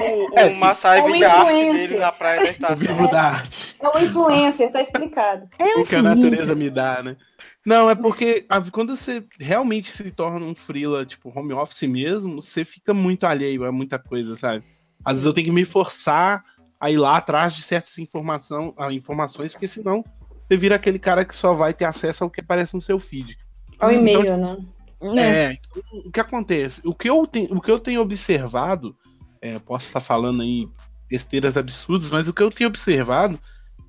o, é, Massai é vive a arte dele na praia da estação. Vivo da arte. É um influencer, tá explicado. É um o que a natureza me dá, né? Não, é porque quando você realmente se torna um freela, tipo, home office mesmo, você fica muito alheio a muita coisa, sabe? Às vezes eu tenho que me forçar a ir lá atrás de certas informação, informações, porque senão você vira aquele cara que só vai ter acesso ao que aparece no seu feed. Ao então, e-mail, né? É, então, o que acontece? O que eu, tenho, o que eu tenho observado, é, posso estar falando aí besteiras absurdas, mas o que eu tenho observado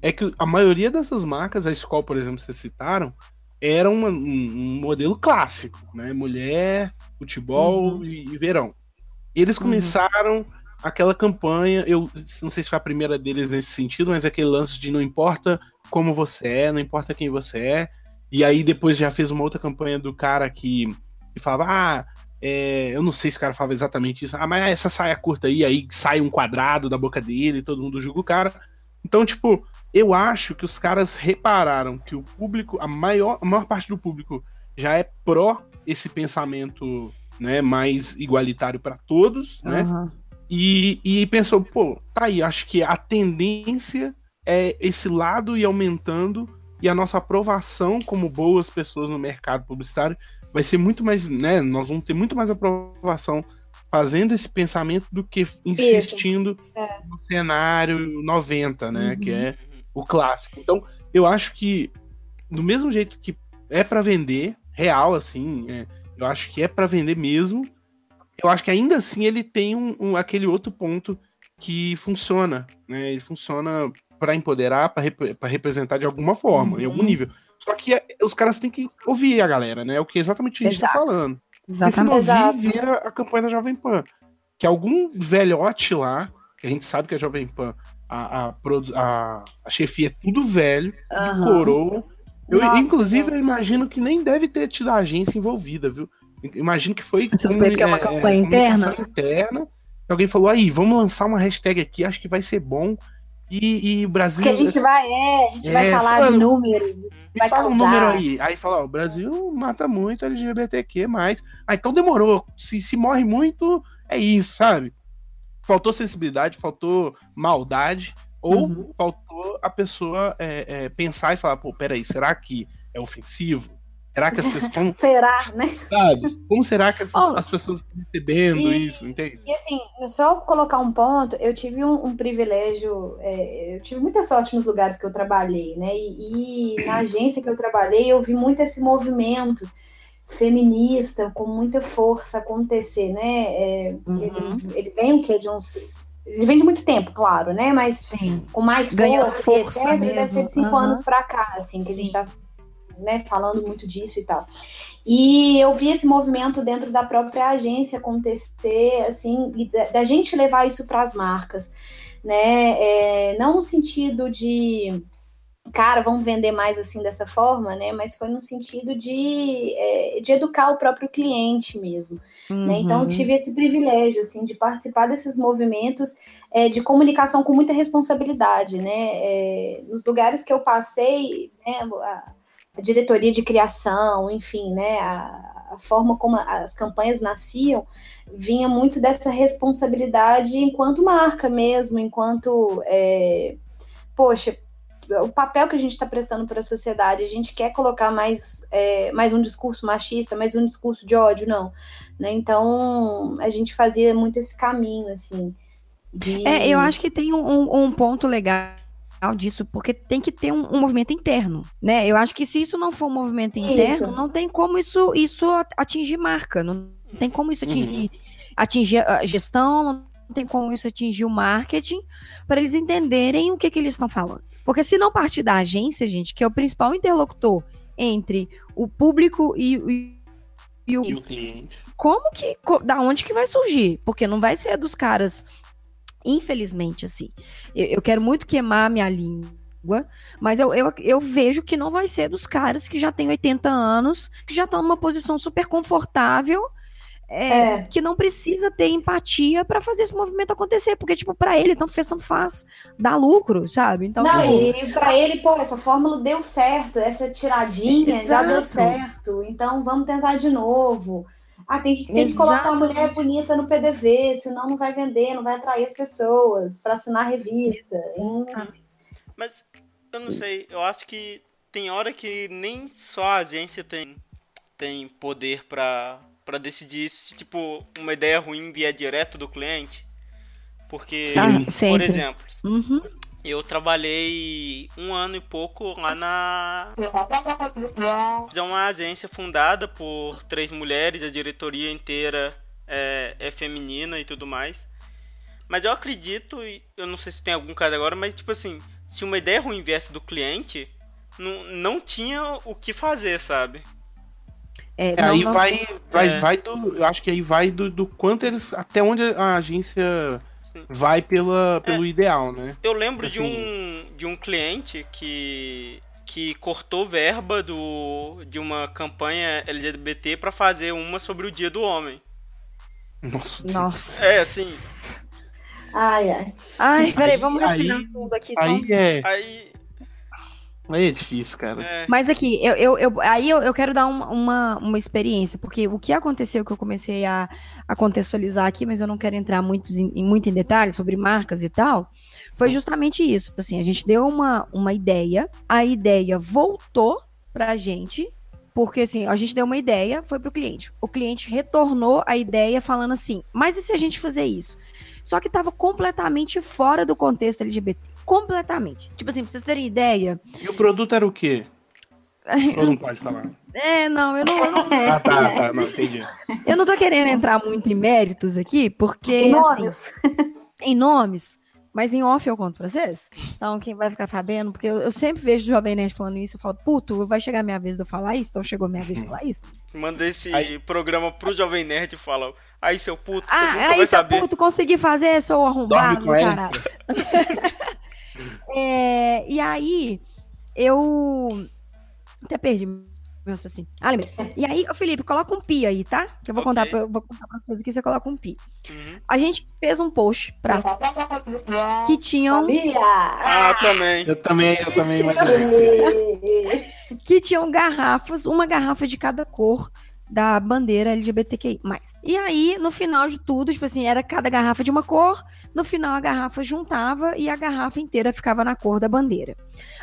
é que a maioria dessas marcas, a escola, por exemplo, vocês citaram, era uma, um, um, modelo clássico, né? Mulher, futebol uhum. e, e, verão. Eles uhum. começaram uhum. Aquela campanha, eu não sei se foi a primeira deles nesse sentido, mas aquele lance de não importa como você é, não importa quem você é. E aí depois já fez uma outra campanha do cara que, que falava, ah, é, eu não sei se o cara falava exatamente isso, ah, mas essa saia curta aí, aí sai um quadrado da boca dele, todo mundo julga o cara. Então, tipo, eu acho que os caras repararam que o público, a maior, a maior parte do público já é pró esse pensamento né, mais igualitário para todos, né? E, e pensou, pô, tá aí, acho que a tendência é esse lado ir aumentando e a nossa aprovação como boas pessoas no mercado publicitário vai ser muito mais, né? Nós vamos ter muito mais aprovação fazendo esse pensamento do que insistindo é. no cenário 90, né? Uhum. Que é o clássico. Então, eu acho que do mesmo jeito que é para vender, real, assim, é, eu acho que é para vender mesmo. Eu acho que ainda assim ele tem um, um, aquele outro ponto que funciona, né? Ele funciona para empoderar, para rep representar de alguma forma, uhum. em algum uhum. nível. Só que é, os caras têm que ouvir a galera, né? O que é exatamente a gente está falando. Exatamente. se não ouvir, vira a campanha da Jovem Pan. Que algum velhote lá, que a gente sabe que a Jovem Pan, a, a, a, a chefia é tudo velho, uhum. coroa. Eu, Nossa, inclusive, eu imagino que nem deve ter tido a agência envolvida, viu? Imagino que foi. Você como, que é uma é, campanha interna? interna. Alguém falou, aí, vamos lançar uma hashtag aqui, acho que vai ser bom. E, e o Brasil. Que a gente vai, é, a gente é, vai falar de números. Vai fala causar. um número aí. Aí fala, ó, o Brasil mata muito LGBTQ, mas. Ah, então demorou. Se, se morre muito, é isso, sabe? Faltou sensibilidade, faltou maldade, ou uhum. faltou a pessoa é, é, pensar e falar, pô, peraí, será que é ofensivo? Será que as pessoas. Como, será, né? Sabe? Como será que as, oh, as pessoas estão recebendo e, isso, entende? E assim, só colocar um ponto, eu tive um, um privilégio, é, eu tive muita sorte nos lugares que eu trabalhei, né? E, e, na agência que eu trabalhei, eu vi muito esse movimento feminista com muita força acontecer, né? É, uhum. ele, ele vem o quê? De uns ele vem de muito tempo, claro, né? Mas Sim. com mais força, força etc. Mesmo. Deve ser de cinco uhum. anos para cá, assim, que Sim. a gente tá né, falando muito disso e tal. E eu vi esse movimento dentro da própria agência acontecer, assim, e da, da gente levar isso para as marcas, né? É, não no sentido de cara, vamos vender mais assim dessa forma, né? Mas foi no sentido de, é, de educar o próprio cliente mesmo. Uhum. Né? Então, eu tive esse privilégio, assim, de participar desses movimentos é, de comunicação com muita responsabilidade, né? É, nos lugares que eu passei, né, a, a diretoria de criação, enfim, né, a, a, forma como as campanhas nasciam, vinha muito dessa responsabilidade enquanto marca mesmo, enquanto, é, poxa, o papel que a gente está prestando para a sociedade, a gente quer colocar mais, é, mais um discurso machista, mais um discurso de ódio, não. Né? Então, a gente fazia muito esse caminho, assim. De... É, eu acho que tem um, um ponto legal disso, porque tem que ter um, um, movimento interno, né? Eu acho que se isso não for um movimento interno, isso. não tem como isso, isso atingir marca, não tem como isso atingir, atingir a gestão, não tem como isso atingir o marketing, para eles entenderem o que, que eles estão falando. Porque se não partir da agência, gente, que é o principal interlocutor entre o público e, e, e o, E o cliente. como que, da onde que vai surgir? Porque não vai ser dos caras, infelizmente, assim. Eu, eu quero muito queimar minha língua, mas eu, eu, eu vejo que não vai ser dos caras que já têm 80 anos, que já estão numa posição super confortável, é, É. que não precisa ter empatia pra fazer esse movimento acontecer, porque, tipo, pra ele, tanto fez, tanto faz, dá lucro, sabe? Então, Não, tipo, e pra ele, pô, essa fórmula deu certo, essa tiradinha já deu Exato. certo, então vamos tentar de novo. Ah, tem que, tem que colocar uma mulher bonita no PDV, senão não vai vender, não vai atrair as pessoas para assinar a revista. Hum, Mas eu não sei, eu acho que tem hora que nem só a agência tem, tem poder pra, pra decidir se, tipo, uma ideia ruim vier direto do cliente. Porque, ah, por exemplo, Uhum. Eu trabalhei um ano e pouco lá na. É uma agência fundada por três mulheres, a diretoria inteira é, é feminina e tudo mais. Mas eu acredito, e eu não sei se tem algum caso agora, mas tipo assim, se uma ideia ruim viesse do cliente, não, não tinha o que fazer, sabe? É, É, não- aí não- vai, vai, É. vai do. Eu acho que aí vai do, do quanto eles. Até onde a agência Sim. vai pela, pelo ideal, né? Eu lembro de Assim. um de um cliente que que cortou verba do de uma campanha LGBT pra fazer uma sobre o Dia do Homem. Nossa. Nossa. É, assim. Ai, ai. Ai, peraí, Aí- vamos respirar aí- fundo aqui. só um Aí é, Aí, aí é difícil, cara. é, Mas aqui, eu, eu, eu- aí eu, eu quero dar uma, uma, uma experiência, porque o que aconteceu que eu comecei a, a contextualizar aqui, mas eu não quero entrar muito em, muito em detalhes sobre marcas e tal, foi justamente isso. Assim, a gente deu uma, uma ideia, a ideia voltou pra gente, porque assim, a gente deu uma ideia, foi pro cliente. O cliente retornou a ideia falando assim, mas e se a gente fazer isso? Só que tava completamente fora do contexto LGBT. Completamente. Tipo assim, pra vocês terem ideia. E o produto era o quê? Ou não pode falar? É, não, eu não, eu não, Ah, tá, tá, não, entendi. Eu não tô querendo entrar muito em méritos aqui, porque. Em assim, nomes. em nomes, mas em off eu conto pra vocês. Então, quem vai ficar sabendo, porque eu, eu sempre vejo o Jovem Nerd falando isso, eu falo, puto, vai chegar a minha vez de eu falar isso, então chegou a minha vez de falar isso. manda esse Aí- programa pro Jovem Nerd e fala: Aí, seu puto, você Ah, nunca aí vai seu saber. puto, consegui fazer, sou arrombado, caralho. É, e aí, eu. Até perdi meu raciocínio. Ah, lembrei. E aí, ô Felipe, coloca um pi aí, tá? Que eu vou, Ok. contar pra, eu vou contar pra vocês aqui, você coloca um pi. Uhum. A gente fez um post pra que tinham? Ah, também. Eu também, eu também, que tinham garrafas, uma garrafa de cada cor da bandeira LGBTQI+. E aí, no final de tudo, tipo assim, era cada garrafa de uma cor, no final a garrafa juntava e a garrafa inteira ficava na cor da bandeira.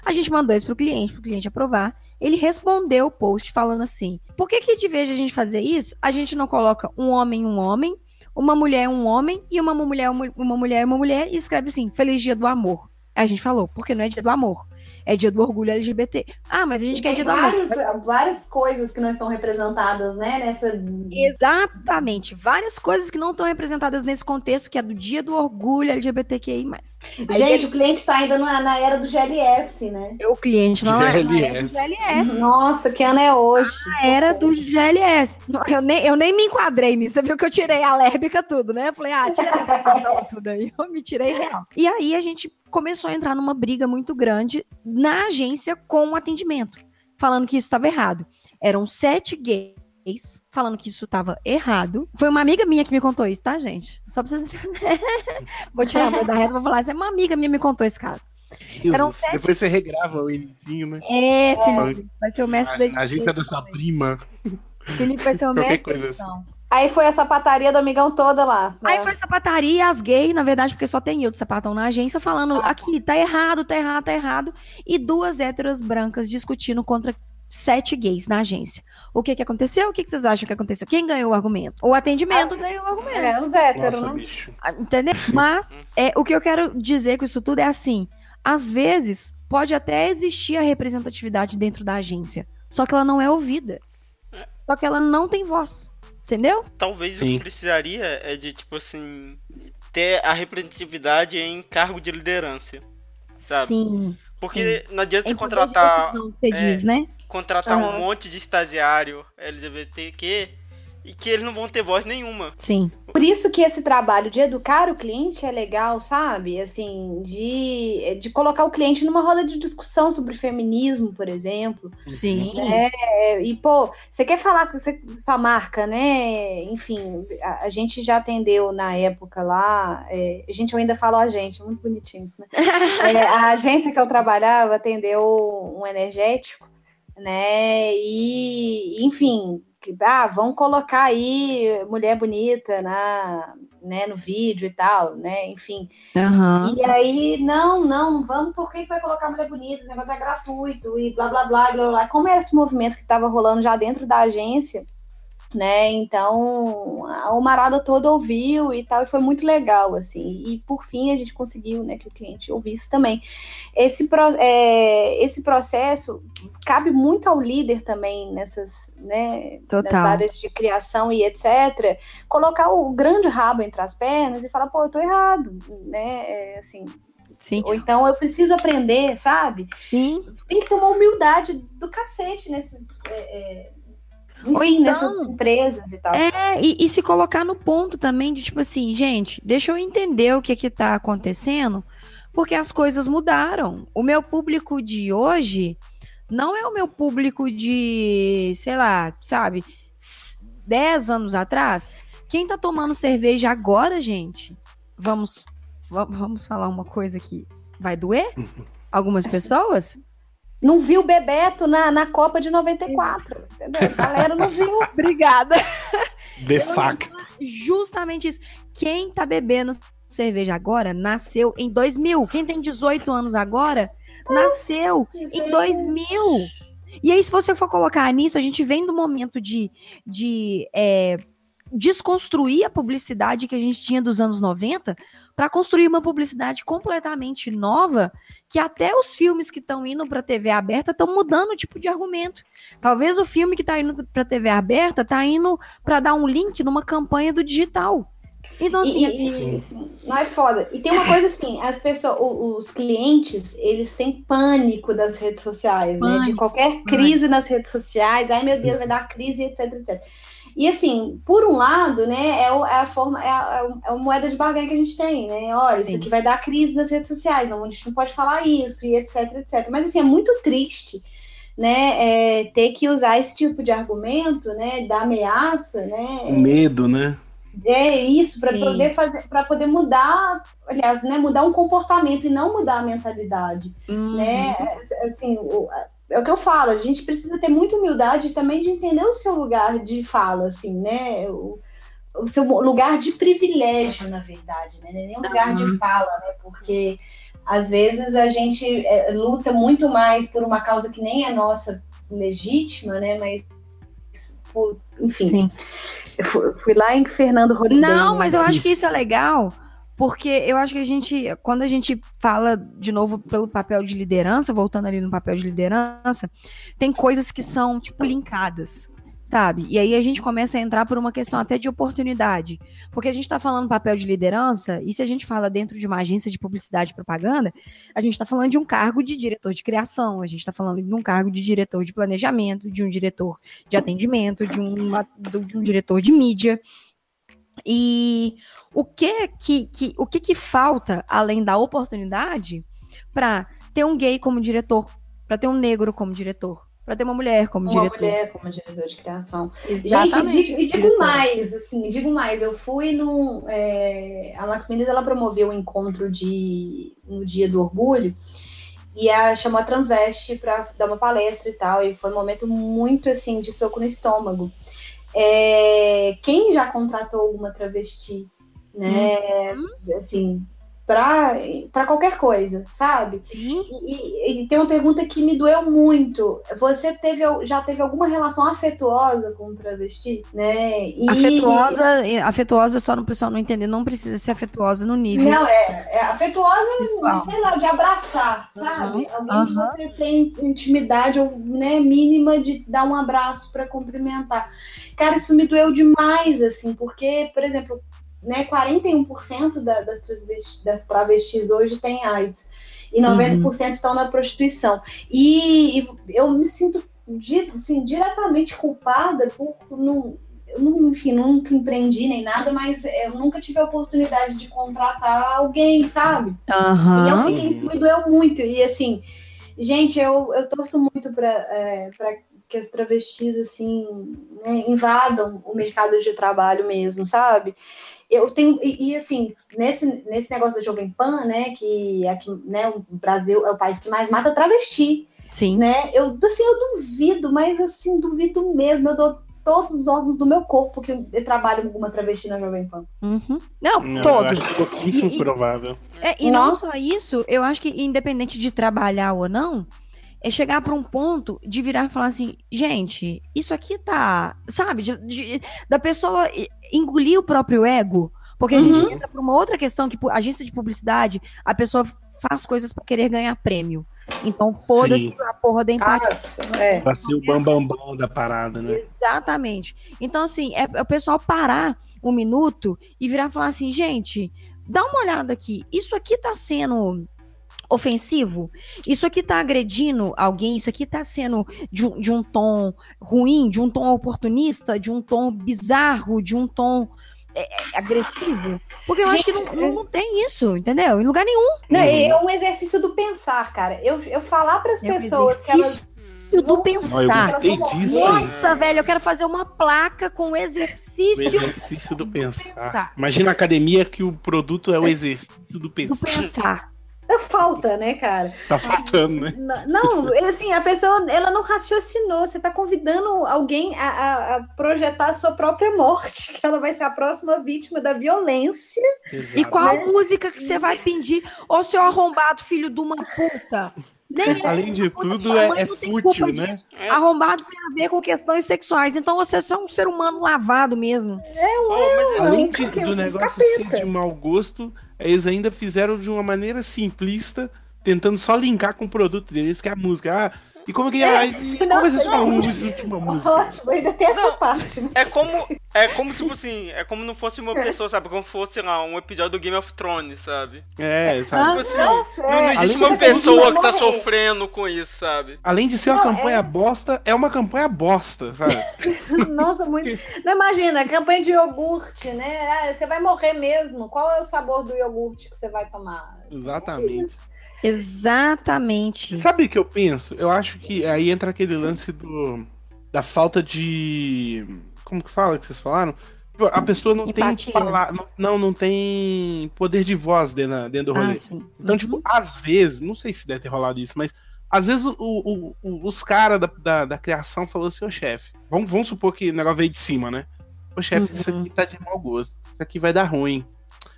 A gente mandou isso pro cliente, pro cliente aprovar. Ele respondeu o post falando assim: por que que de vez de a gente fazer isso, a gente não coloca um homem um homem, uma mulher um homem e uma mulher uma uma mulher uma mulher e escreve assim: Feliz Dia do Amor. A gente falou, porque não é dia do amor, é dia do orgulho LGBT. Ah, mas a gente quer Tem dia do amor. várias, várias coisas que não estão representadas, né? Nessa. Exatamente. Várias coisas que não estão representadas nesse contexto, que é do dia do orgulho LGBTQI. Gente, o cliente está ainda na, na era do GLS, né? O cliente não é na era do GLS. Nossa, que ano é hoje? Na era do GLS. Eu nem, eu nem me enquadrei nisso. Você viu que eu tirei a lérbica tudo, né? Eu falei, ah, tira essa tudo aí. Eu me tirei real. E aí a gente começou a entrar numa briga muito grande na agência com o atendimento, falando que isso estava errado. Eram sete gays falando que isso estava errado. Foi uma amiga minha que me contou isso, tá, gente? Só pra vocês entenderem. Vou tirar a mão da reta e vou falar. Assim, uma amiga minha me contou esse caso. Jesus, Depois você regrava o inicinho, né? É, Felipe, vai ser o mestre da A, a gente é dessa prima. Felipe vai ser o mestre da assim. Aí foi a sapataria do amigão toda lá. Aí foi sapataria e as gays, na verdade, porque só tem eu de sapatão na agência, falando aqui, tá errado, tá errado, tá errado. E duas héteras brancas discutindo contra sete gays na agência. O que que aconteceu? O que, que vocês acham que aconteceu? Quem ganhou o argumento? O atendimento ganhou o argumento. É, uns héteros, Nossa, né? bicho. Ah, Entendeu? Mas é, o que eu quero dizer com isso tudo é assim: às vezes pode até existir a representatividade dentro da agência, só que ela não é ouvida. Só que ela não tem voz. Entendeu? Talvez o Sim. que precisaria é de, tipo assim, ter a representatividade em cargo de liderança. Sabe? Sim. Porque não adianta Em você contratar, decisão, Você é. diz, né? contratar um Aham. monte de estagiário LGBTQ e que eles não vão ter voz nenhuma. Sim. Por isso que esse trabalho de educar o cliente é legal, sabe? Assim, de, de colocar o cliente numa roda de discussão sobre feminismo, por exemplo. Sim. É, e, pô, você quer falar com você- sua marca, né? Enfim, a, a gente já atendeu na época lá. é, a gente eu ainda falo a gente, muito bonitinho isso, né? É, a agência que eu trabalhava atendeu um energético, né? E, enfim, ah, vão colocar aí mulher bonita na, né, no vídeo e tal, né? Enfim. Aham. E aí, não, não, não vamos, por que vai colocar mulher bonita? Esse negócio é gratuito e blá blá blá blá blá. Como era esse movimento que estava rolando já dentro da agência, né? Então a Marada toda ouviu e tal, e foi muito legal, assim. E por fim a gente conseguiu, né, que o cliente ouvisse também. Esse, pro- é, esse processo cabe muito ao líder também nessas, né, nessas áreas de criação e etc. Colocar o grande rabo entre as pernas e falar, pô, eu tô errado, né? É, assim, Sim. ou então eu preciso aprender, sabe? Sim. Tem que ter uma humildade do cacete nesses. é, é, Ou então- nessas empresas e tal. É, e, e se colocar no ponto também de tipo assim, gente, deixa eu entender o que que tá acontecendo, porque as coisas mudaram. O meu público de hoje não é o meu público de, sei lá, sabe, s- 10 anos atrás. Quem tá tomando cerveja agora, gente? Vamos, va- vamos falar uma coisa que vai doer? Algumas pessoas? Não viu Bebeto na, na Copa de 94. Entendeu? A galera não viu. Obrigada. De facto. justamente isso. Quem tá bebendo cerveja agora nasceu em 2000. Quem tem 18 anos agora nasceu em 2000. E aí, se você for colocar nisso, a gente vem do momento de, de é, desconstruir a publicidade que a gente tinha dos anos 90 para construir uma publicidade completamente nova, que até os filmes que estão indo para TV aberta estão mudando o tipo de argumento. Talvez o filme que está indo para TV aberta está indo para dar um link numa campanha do digital. Então, assim, E, e- e, assim, não é foda. E tem uma coisa assim, as pessoas, os clientes, eles têm pânico das redes sociais, né? De Pânico, qualquer crise nas redes sociais. Ai, meu Deus, vai dar crise, etc, etc. E assim, por um lado, né, é, o- é a forma, é a, é o- é a moeda de barganha que a gente tem, né? Olha, Sim. isso aqui vai dar crise nas redes sociais, não, a gente não pode falar isso, e etc, etc. Mas assim, é muito triste, né, é, ter que usar esse tipo de argumento, né, da ameaça, né? Medo, né? É isso, para poder fazer, para poder mudar, aliás, né, mudar um comportamento e não mudar a mentalidade, uhum. né? Assim, o- é o que eu falo, a gente precisa ter muita humildade também de entender o seu lugar de fala, assim, né? O, o seu lugar de privilégio, na verdade, né? É nem um lugar de fala, né? Porque às vezes a gente é, luta muito mais por uma causa que nem é nossa legítima, né? Mas por, enfim. Sim. Eu fui, fui lá em Fernando Rodrigues. Não, mas eu acho que isso é legal, porque eu acho que a gente, quando a gente fala de novo pelo papel de liderança, voltando ali no papel de liderança, tem coisas que são, tipo, linkadas, sabe? E aí a gente começa a entrar por uma questão até de oportunidade. Porque a gente tá falando papel de liderança, e se a gente fala dentro de uma agência de publicidade e propaganda, a gente tá falando de um cargo de diretor de criação, a gente tá falando de um cargo de diretor de planejamento, de um diretor de atendimento, de, uma, de um diretor de mídia. E o que que, que o que, que falta além da oportunidade para ter um gay como diretor, para ter um negro como diretor, para ter uma mulher como uma diretor? mulher como diretor de criação. Exatamente, Gente, digo, e digo mais, assim, digo mais. Eu fui num. é, a Max Mendes ela promoveu um encontro de no Dia do Orgulho e a, chamou a Transveste para dar uma palestra e tal. E foi um momento muito assim de soco no estômago. É, quem já contratou uma travesti, né? Uhum. Assim, para qualquer coisa, sabe? E, e, e, tem uma pergunta que me doeu muito. Você teve, já teve alguma relação afetuosa com o travesti, né? E... Afetuosa, afetuosa só no pessoal não entender, não precisa ser afetuosa no nível. Não, é, é afetuosa, sei lá, de abraçar, sabe? Uhum. Alguém uhum. que você tem intimidade ou né, mínima de dar um abraço para cumprimentar. Cara, isso me doeu demais, assim, porque, por exemplo, né, 41% da, das, travestis, das travestis hoje têm AIDS e 90% uhum. estão na prostituição. E, e, eu me sinto assim, diretamente culpada por não, eu, enfim, nunca empreendi nem nada, mas eu nunca tive a oportunidade de contratar alguém, sabe? Uhum. E eu fiquei, isso me doeu muito. E assim, gente, eu, eu torço muito para é, que as travestis assim né, invadam o mercado de trabalho mesmo, sabe? Eu tenho e, e, assim nesse, nesse negócio da Jovem Pan, né, que aqui, né, o Brasil é o país que mais mata travesti, sim, né? Eu assim eu duvido, mas assim duvido mesmo. Eu dou todos os órgãos do meu corpo que eu, trabalho com uma travesti na Jovem Pan. Uhum. Não, não, todos. Eu acho pouquíssimo e, provável. É, e não. não só isso, eu acho que independente de trabalhar ou não, é chegar para um ponto de virar e falar assim, gente, isso aqui tá, sabe, de, de, da pessoa engolir o próprio ego, porque a gente uhum. entra para uma outra questão que agência de publicidade, a pessoa faz coisas para querer ganhar prêmio. Então, foda-se a porra da empatia. Nossa, é. Pra ser o bambambam bam, bam da parada, né? Exatamente. Então, assim, é, é o pessoal parar um minuto e virar e falar assim, gente, dá uma olhada aqui. Isso aqui tá sendo ofensivo? Isso aqui tá agredindo alguém? Isso aqui tá sendo de um, de um tom ruim, de um tom oportunista, de um tom bizarro, de um tom é, é, agressivo? Porque eu Gente, acho que não, não, não, tem isso, entendeu? Em lugar nenhum. Não, é um exercício do pensar, cara. Eu, eu falar para as é pessoas que elas do pensar. Disso, Nossa, velho, eu quero fazer uma placa com exercício. O exercício do pensar. pensar. Imagina a academia que o produto é o exercício do pensar. Do pensar. Falta, né, cara? Tá faltando, né? Não, assim, a pessoa, ela não raciocinou. Você tá convidando alguém a, a, a, projetar a sua própria morte, que ela vai ser a próxima vítima da violência. Exato. E qual né? música que você vai pedir? Ô, seu arrombado, filho de uma puta. Nem é Além de tudo, é, é fútil, né? É. Arrombado tem a ver com questões sexuais. Então você é um ser humano lavado mesmo. É, um, é, Além de, do negócio ser de mau gosto, eles ainda fizeram de uma maneira simplista, tentando só linkar com o produto deles, que é a música. Ah, e como que é? Como vai ser a última música? Ótimo, ainda tem essa não, parte. Né? É como, é como se, tipo assim, é como não fosse uma pessoa, sabe? Como fosse, lá, um episódio do Game of Thrones, sabe? É, sabe? Tipo assim, não, não existe uma pessoa que tá sofrendo com isso, sabe? Além de ser uma não, campanha é... bosta, é uma campanha bosta, sabe? Nossa, muito. Não imagina, campanha de iogurte, né? Ah, você vai morrer mesmo. Qual é o sabor do iogurte que você vai tomar? Exatamente. Exatamente. Sabe o que eu penso? Eu acho que aí entra aquele lance do da falta de como que fala que vocês falaram? Tipo, a pessoa não Empatia. tem não, não tem poder de voz dentro, dentro do rolê. Ah, então, tipo, uhum. às vezes, não sei se deve ter rolado isso, mas às vezes o, o, o, os caras da, da, da, criação falou assim, ô chefe, vamos, vamos supor que o negócio veio de cima, né? Ô chefe, uhum. isso aqui tá de mau gosto, isso aqui vai dar ruim.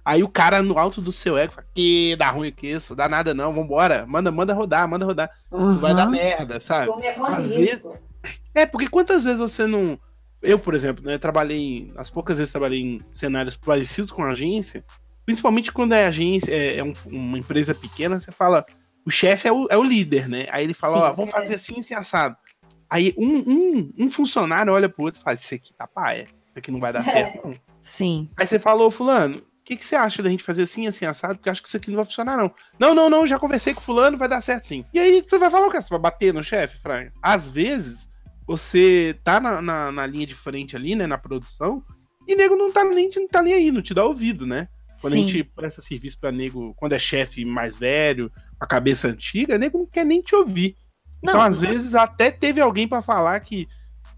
Aí o cara no alto do seu ego fala, que dá ruim que isso, dá nada não, vambora, manda, manda rodar, manda rodar. Uhum. Isso vai dar merda, sabe? Às vezes... É, porque quantas vezes você não. Eu, por exemplo, né, trabalhei. As poucas vezes trabalhei em cenários parecidos com a agência. Principalmente quando é agência, é, é um, uma empresa pequena, você fala. O chefe é o, é o líder, né? Aí ele fala, Sim, ó, vamos é. fazer assim, assim, assado. Aí um, um, um funcionário olha pro outro e fala, isso aqui tá paia. Isso aqui não vai dar é. certo, não. Sim. Aí você falou, fulano, que, que você acha da gente fazer assim, assim, assado? Porque acho que isso aqui não vai funcionar, não. Não, não, não, já conversei com fulano, vai dar certo sim. E aí você vai falar o quê? Você vai bater no chefe, Frank? Às vezes, você tá na, na, na, linha de frente ali, né, na produção, e nego não tá nem, não tá nem aí, não te dá ouvido, né? Quando Sim. a gente presta serviço pra nego, quando é chefe mais velho, a cabeça antiga, nego não quer nem te ouvir. Não, então, às não. vezes, até teve alguém para falar que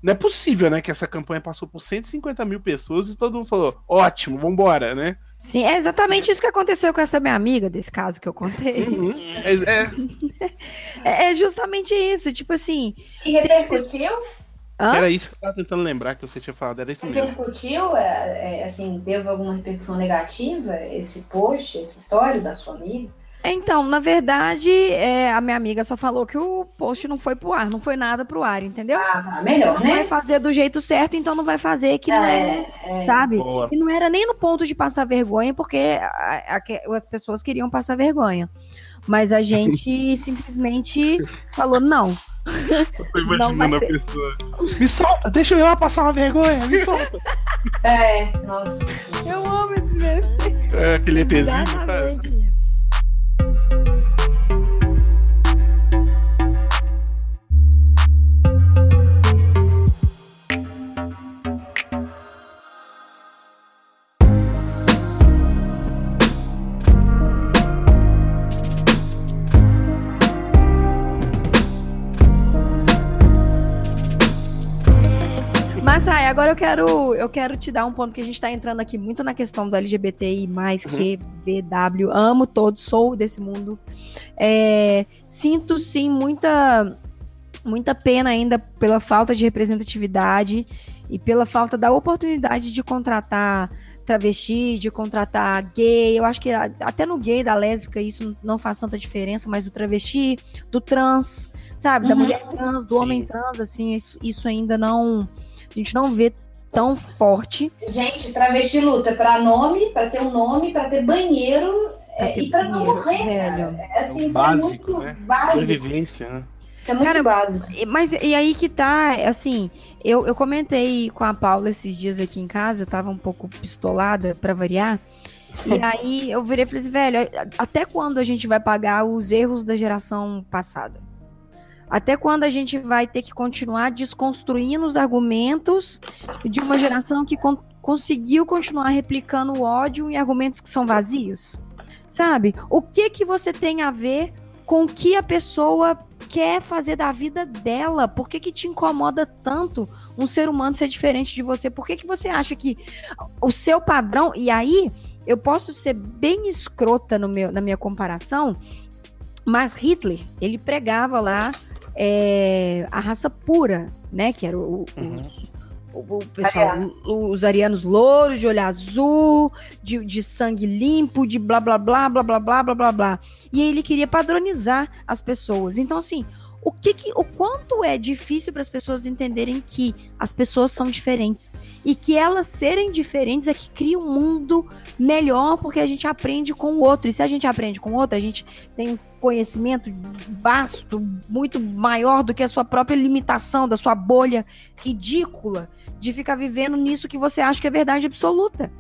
não é possível, né, que essa campanha passou por 150 mil pessoas e todo mundo falou, ótimo, vambora, né? Sim, é exatamente isso que aconteceu com essa minha amiga, desse caso que eu contei. Uhum. É, é... é, justamente isso, tipo assim. E repercutiu? Hã? Era isso que eu tava tentando lembrar que você tinha falado, era isso mesmo. Repercutiu, é, é, assim, teve alguma repercussão negativa esse post, essa história da sua amiga? Então, na verdade, é, a minha amiga só falou que o post não foi pro ar, não foi nada pro ar, entendeu? Ah, tá, Você melhor, não vai né? fazer do jeito certo, então não vai fazer que não é, É, é, sabe? Boa. E não era nem no ponto de passar vergonha, porque a- a- que- as pessoas queriam passar vergonha. Mas a gente simplesmente falou, não. Eu tô Não imaginando a pessoa. Me solta, deixa eu ir lá passar uma vergonha, me solta. é, nossa. Eu amo esse meme. É, aquele ETzinho, sabe? Agora eu quero, eu quero te dar um ponto que a gente está entrando aqui muito na questão do LGBTI mais que VW. Amo todos, sou desse mundo. É, sinto sim muita muita pena ainda pela falta de representatividade e pela falta da oportunidade de contratar travesti, de contratar gay. Eu acho que até no gay, da lésbica, isso não faz tanta diferença, mas do travesti, do trans, sabe? Da Uhum. mulher trans, do Sim. homem trans, assim, isso, isso ainda não. A gente não vê tão forte. Gente, travesti luta pra nome, pra ter um nome, pra ter banheiro Pra é, ter e pra não morrer, velho. cara. É assim, É o isso é básico, muito né? básico. Sobrevivência, né? Isso é muito Cara, básico. Mas e aí que tá, assim, eu, eu comentei com a Paula esses dias aqui em casa, eu tava um pouco pistolada pra variar. E aí eu virei e falei assim, velho, até quando a gente vai pagar os erros da geração passada? Até quando a gente vai ter que continuar desconstruindo os argumentos de uma geração que con- conseguiu continuar replicando o ódio em argumentos que são vazios? Sabe? O que que você tem a ver com o que a pessoa quer fazer da vida dela? Por que, que te incomoda tanto um ser humano ser diferente de você? Por que, que você acha que o seu padrão. E aí, eu posso ser bem escrota no meu, na minha comparação, mas Hitler, ele pregava lá é, a raça pura, né? Que era o, o- Uhum. o, o pessoal, os arianos louros, de olho azul, de, de sangue limpo, de blá blá blá blá blá blá blá blá blá. E ele queria padronizar as pessoas. Então, assim, o que, que o quanto é difícil para as pessoas entenderem que as pessoas são diferentes e que elas serem diferentes é que cria um mundo melhor porque a gente aprende com o outro. E se a gente aprende com o outro, a gente tem um conhecimento vasto, muito maior do que a sua própria limitação, da sua bolha ridícula de ficar vivendo nisso que você acha que é verdade absoluta.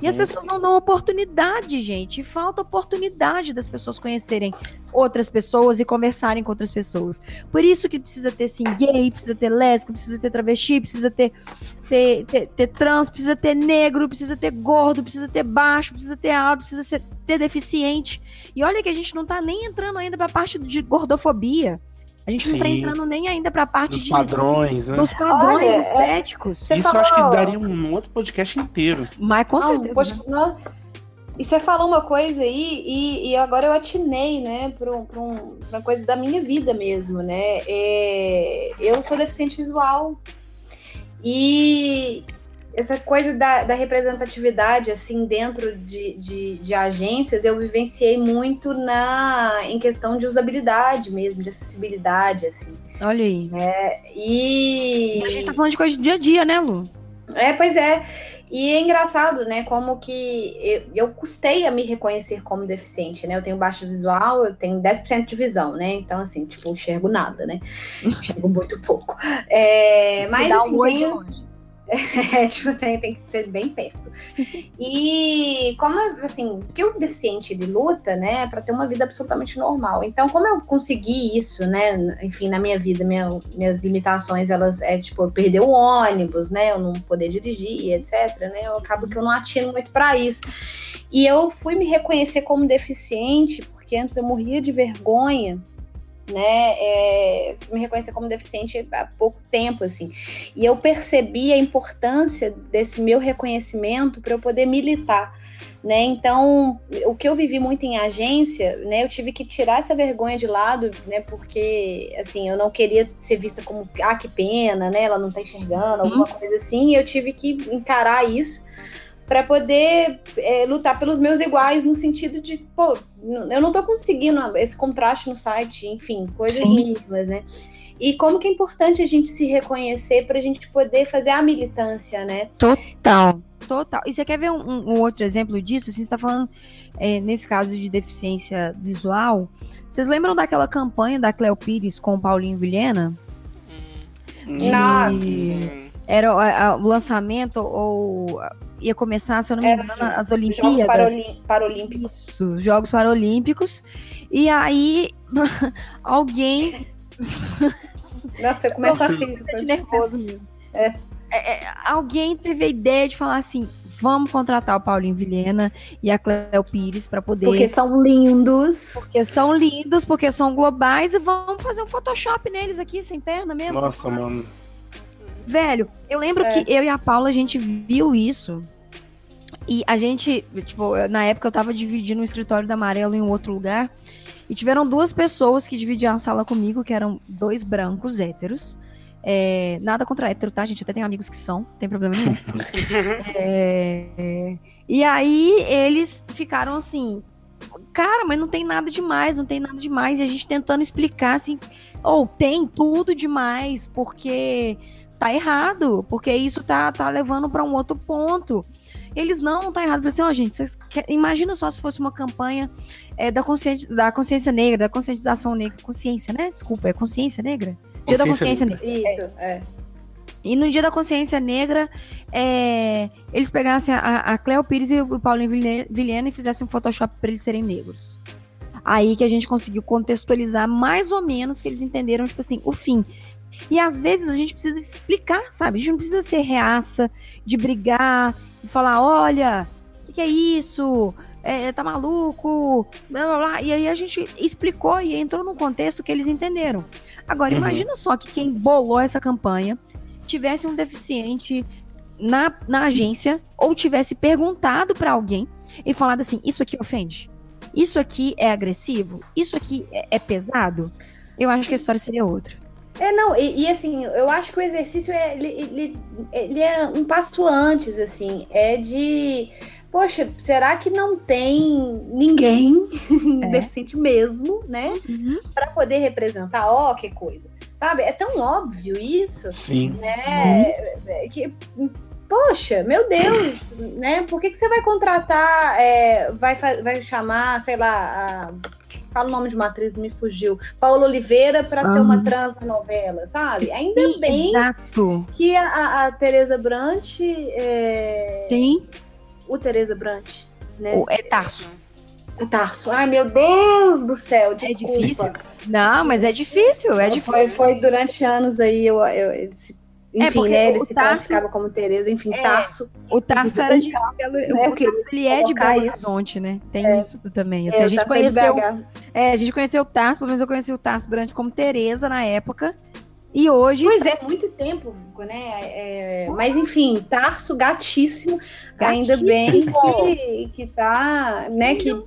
E as Uhum. pessoas não dão oportunidade, gente. E falta oportunidade das pessoas conhecerem outras pessoas e conversarem com outras pessoas. Por isso que precisa ter sim gay, precisa ter lésbico, precisa ter travesti, precisa ter, ter, ter, ter trans, precisa ter negro, precisa ter gordo, precisa ter baixo, precisa ter alto, precisa ser, ter deficiente. E olha que a gente não tá nem entrando ainda pra parte de gordofobia. A gente não tá Sim. entrando nem ainda pra parte Dos de, padrões, né? dos padrões Olha, é- estéticos. Isso falou... eu acho que daria um outro podcast inteiro. Mas com Não, certeza. poxa, né? não. E você falou uma coisa aí, e, e agora eu atinei, né, para um, pra um- pra uma coisa da minha vida mesmo, né? É, eu sou deficiente visual. E essa coisa da, da representatividade, assim, dentro de, de, de agências, eu vivenciei muito na, em questão de usabilidade mesmo, de acessibilidade, assim. Olha aí. E... E a gente tá falando de coisa do dia a dia, né, Lu? É, pois é. E é engraçado, né? Como que eu, eu custei a me reconhecer como deficiente, né? Eu tenho baixo visual, eu tenho 10% de visão, né? Então, assim, tipo, eu enxergo nada, né? Enxergo muito pouco. É, mas, Dá assim, um tenho- longe. É, tipo, tem, tem que ser bem perto. E como, assim, porque o deficiente ele luta, né, para ter uma vida absolutamente normal. Então, como eu consegui isso, né, enfim, na minha vida, minha- minhas limitações, elas é tipo, eu perder o ônibus, né, eu não poder dirigir, etc, né, eu acabo que eu não atino muito para isso. E eu fui me reconhecer como deficiente, porque antes eu morria de vergonha né? É, me reconhecer como deficiente há pouco tempo, assim. E eu percebi a importância desse meu reconhecimento para eu poder militar. Né? Então, o que eu vivi muito em agência, né, eu tive que tirar essa vergonha de lado, né, porque, assim, eu não queria ser vista como, ah, que pena, né, ela não tá enxergando, alguma uhum. coisa assim, e eu tive que encarar isso para poder é, lutar pelos meus iguais no sentido de, pô, eu não tô conseguindo esse contraste no site, enfim, coisas Sim. mínimas, né? E como que é importante a gente se reconhecer para a gente poder fazer a militância, né? Total. Total. E você quer ver um, um outro exemplo disso? Assim, você está falando, é, nesse caso de deficiência visual, vocês lembram daquela campanha da Cleo Pires com o Paulinho Vilhena? De... Nossa! Era o lançamento, ou ia começar, se eu não me engano, as Olimpíadas. Jogos Paralímpicos. Isso, Jogos Paralímpicos. E aí, alguém. Nossa, eu começo a rir. nervoso mesmo. É. É, é, alguém teve a ideia de falar assim: vamos contratar o Paulinho Vilhena e a Cleo Pires para poder. Porque são lindos. Porque são lindos, porque são globais e vamos fazer um Photoshop neles aqui, sem perna mesmo. Nossa, mano. Velho, eu lembro é. que eu e a Paula, a gente viu isso. E a gente, tipo, na época eu tava dividindo o escritório da Amarelo em um outro lugar. E tiveram duas pessoas que dividiam a sala comigo, que eram dois brancos héteros. É, nada contra hétero, tá, gente? Até tenho amigos que são, não tem problema nenhum. é, e aí eles ficaram assim, cara, mas não tem nada demais, não tem nada demais. E a gente tentando explicar assim, ou oh, tem tudo demais, porque tá errado, porque isso tá, tá levando para um outro ponto. Eles não, tá errado. Eu falei assim, ó, oh, gente, vocês, imagina só se fosse uma campanha é, da, consciência, da consciência negra, da conscientização negra, consciência, né? Desculpa, é consciência negra? Dia da Consciência Negra. Isso, é. é. E no Dia da Consciência Negra, é, eles pegassem a, a Cleo Pires e o Paulinho Vilhena e fizessem um Photoshop para eles serem negros. Aí que a gente conseguiu contextualizar mais ou menos que eles entenderam, tipo assim, o fim. E às vezes a gente precisa explicar, sabe? A gente não precisa ser reaça, de brigar, de falar, olha, o que, que é isso? É, tá maluco? Blá, blá, blá. E aí a gente explicou e entrou num contexto que eles entenderam. Agora, uhum. imagina só que quem bolou essa campanha tivesse um deficiente na, na agência ou tivesse perguntado para alguém e falado assim: Isso aqui ofende? Isso aqui é agressivo? Isso aqui é, é pesado? Eu acho que a história seria outra. É, não, e, e, assim, eu acho que o exercício é, ele, ele, ele, é um passo antes, assim, é de poxa, será que não tem ninguém é. deficiente mesmo, né? Uhum. Para poder representar? Ó, oh, que coisa. Sabe? É tão óbvio isso. Sim. Né? Uhum. Que, poxa, meu Deus, né? Por que, que você vai contratar, é, vai, vai chamar, sei lá, a, fala o nome de uma atriz, me fugiu, Paula Oliveira para uhum. ser uma trans na novela, sabe? Ainda Sim, bem exato. que a, a Tereza Brant é, Sim o Tereza Brant, né? O, é Tarso. É Tarso. Ai, meu Deus do céu, é desculpa. É difícil? Não, mas é difícil, é difícil. Foi, foi durante anos aí, eu, eu, eu é, enfim, é né, ele se Tarso, classificava como Tereza, enfim, é, Tarso. O Tarso era de Belo, né, o Tarso, ele é de Belo Horizonte, né? Tem é, isso também. Assim, é, a gente conheceu, é, a gente conheceu o Tarso, pelo menos eu conheci o Tarso Brant como Tereza na época. E hoje. Pois é, muito tempo, né? É, mas enfim, Tarso gatíssimo. gatíssimo. Ainda bem que, que tá, né? Que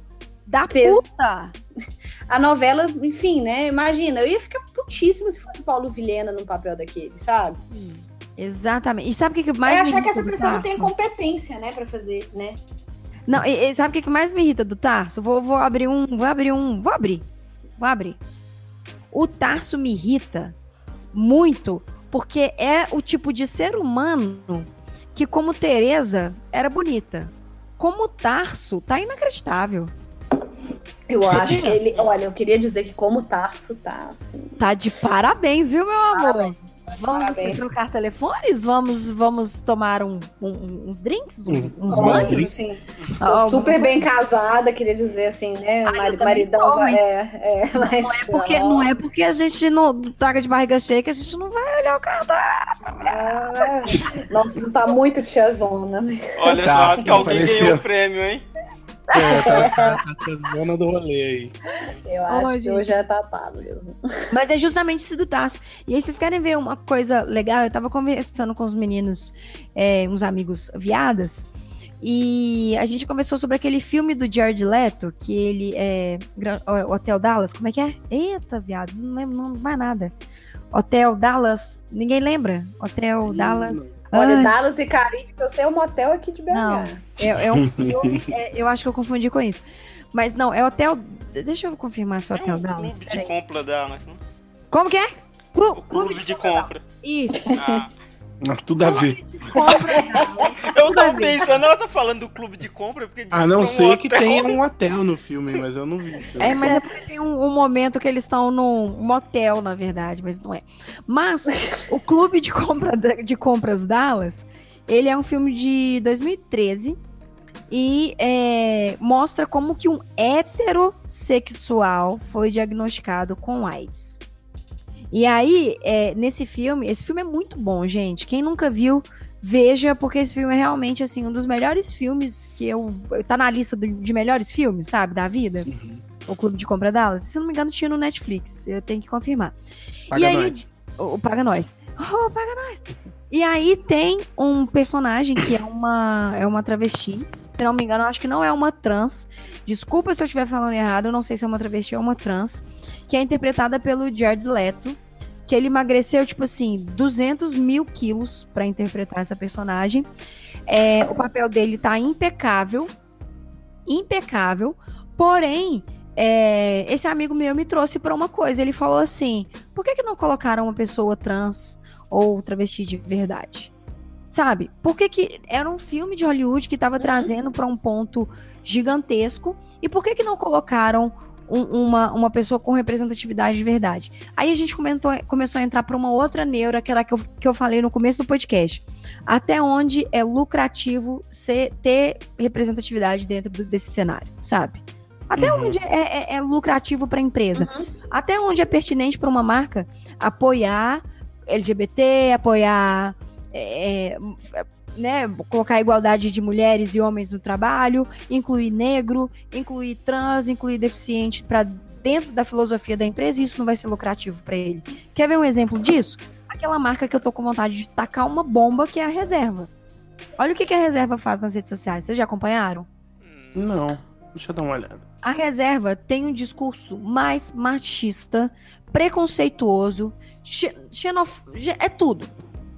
da fez puta. A novela, enfim, né? Imagina, eu ia ficar putíssima se fosse Paulo Vilhena no papel daquele, sabe? Exatamente. E sabe o que mais. É achar que essa pessoa não tem competência, né, para fazer, né? Não, e, e sabe o que mais me irrita do Tarso? Vou, vou abrir um. Vou abrir um. Vou abrir. Vou abrir. O Tarso me irrita muito, porque é o tipo de ser humano que, como Teresa, era bonita. Como Tarso, tá inacreditável. Eu acho que ele. Olha, eu queria dizer que como Tarso tá, assim. Tá de parabéns, viu, meu amor? Parabéns. Vamos Parabéns. trocar telefones? Vamos, vamos tomar um, um, uns drinks? Um, uns banhos? Sim. Oh, super bem casada, queria dizer assim, né? Ai, maridão tô, mas... É, é, mas... Não, é porque, não é porque a gente não traga de barriga cheia que a gente não vai olhar o cardápio. Ah, nossa, tá muito tiazona. Olha tá, só, que alguém ganhou o prêmio, hein? É, tá, tá, tá zona do rolê aí. Eu acho Ô, que hoje é Tatá mesmo. Mas é justamente esse do Tasso. E aí, vocês querem ver uma coisa legal? Eu tava conversando com os meninos, é, uns amigos viadas, e a gente conversou sobre aquele filme do Jared Leto, que ele é. Hotel Dallas, como é que é? Eita, viado, não lembro não, mais nada. Hotel Dallas, ninguém lembra? Hotel Dallas. Olha, Ai, Dallas e Caribe, eu sei o motel aqui de BH. Não. é, é um filme, é, eu acho que eu confundi com isso. Mas não, é Hotel. Deixa eu confirmar se é É Hotel um Dallas. clube de compra da né? Como que é? Clu- O clube de compra. Isso. Ah. Ah, Tudo a ver. Compra. Eu Tudo a tava ver. pensando, ela tá falando do clube de compra porque A disse não que é um ser que hotel. tenha um hotel no filme, mas eu não vi. É, mas é porque tem um, um momento que eles estão num motel, na verdade, mas não é. Mas o Clube de, compra, de Compras Dallas, ele é um filme de 2013 e é, mostra como que um heterossexual foi diagnosticado com AIDS. E aí, é, nesse filme, esse filme é muito bom, gente. Quem nunca viu, veja, porque esse filme é realmente assim um dos melhores filmes que eu tá na lista de, de melhores filmes, sabe, da vida. O Clube de Compra Dallas. Se não me engano, tinha no Netflix. Eu tenho que confirmar. Paga e aí, nós. o, o Paga Nós. Oh, Paga Nós. E aí tem um personagem que é uma, é uma travesti. Se não me engano, eu acho que não é uma trans. Desculpa se eu estiver falando errado, eu não sei se é uma travesti ou uma trans. Que é interpretada pelo Jared Leto. Que ele emagreceu, tipo assim, 200 mil quilos pra interpretar essa personagem. É, o papel dele tá impecável. Impecável. Porém, é, esse amigo meu me trouxe pra uma coisa. Ele falou assim: por que, que não colocaram uma pessoa trans ou travesti de verdade? Sabe? Por que, que era um filme de Hollywood que tava trazendo pra um ponto gigantesco? E por que, que não colocaram um- uma, uma pessoa com representatividade de verdade? Aí a gente comentou, começou a entrar pra uma outra neura, que era a que eu, que eu falei no começo do podcast. Até onde é lucrativo ser, ter representatividade dentro do- desse cenário, sabe? Até Uhum. onde é, é- é lucrativo para a empresa? Uhum. Até onde é pertinente para uma marca apoiar LGBT, apoiar, é, é, né, colocar a igualdade de mulheres e homens no trabalho, incluir negro, incluir trans, incluir deficiente para dentro da filosofia da empresa, e isso não vai ser lucrativo para ele. Quer ver um exemplo disso? Aquela marca que eu tô com vontade de tacar uma bomba, que é a reserva. Olha o que, que a reserva faz nas redes sociais. Vocês já acompanharam? Não, deixa eu dar uma olhada. A reserva tem um discurso mais machista, preconceituoso, xe- xenof... é tudo.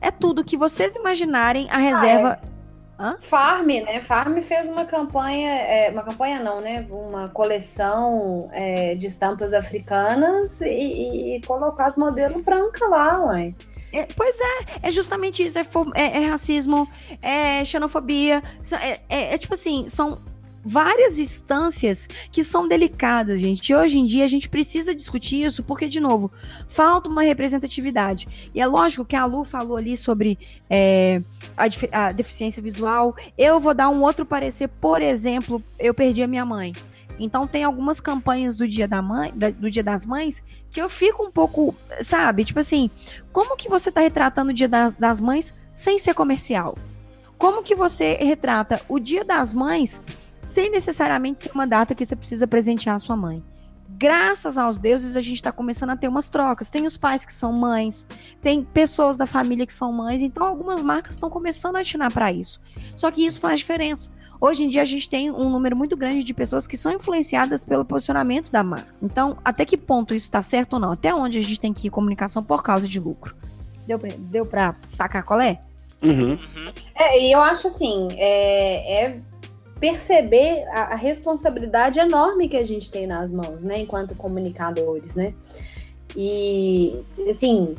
É tudo que vocês imaginarem a reserva. Farm, né? Farm fez uma campanha, é, uma campanha não, né? Uma coleção é, de estampas africanas e, e colocar as modelos brancas lá, ué. É, pois é, é justamente isso. É, é- é racismo, é xenofobia. É, é- é tipo assim, são várias instâncias que são delicadas, gente. E hoje em dia a gente precisa discutir isso, porque, de novo, falta uma representatividade. E é lógico que a Lu falou ali sobre é, a, a deficiência visual. Eu vou dar um outro parecer, por exemplo, eu perdi a minha mãe. Então tem algumas campanhas do Dia da Mãe, da- do Dia das Mães, que eu fico um pouco, sabe, tipo assim, como que você tá retratando o Dia da- das Mães sem ser comercial? Como que você retrata o Dia das Mães sem necessariamente ser uma data que você precisa presentear a sua mãe? Graças aos deuses, a gente está começando a ter umas trocas. Tem os pais que são mães, tem pessoas da família que são mães, então algumas marcas estão começando a atinar para isso. Só que isso faz diferença. Hoje em dia a gente tem um número muito grande de pessoas que são influenciadas pelo posicionamento da marca. Então, até que ponto isso está certo ou não? Até onde a gente tem que ir comunicação por causa de lucro? Deu pra, deu pra sacar qual é? Uhum. uhum. É, e eu acho assim, é, é perceber a, a responsabilidade enorme que a gente tem nas mãos, né, enquanto comunicadores, né? E, assim,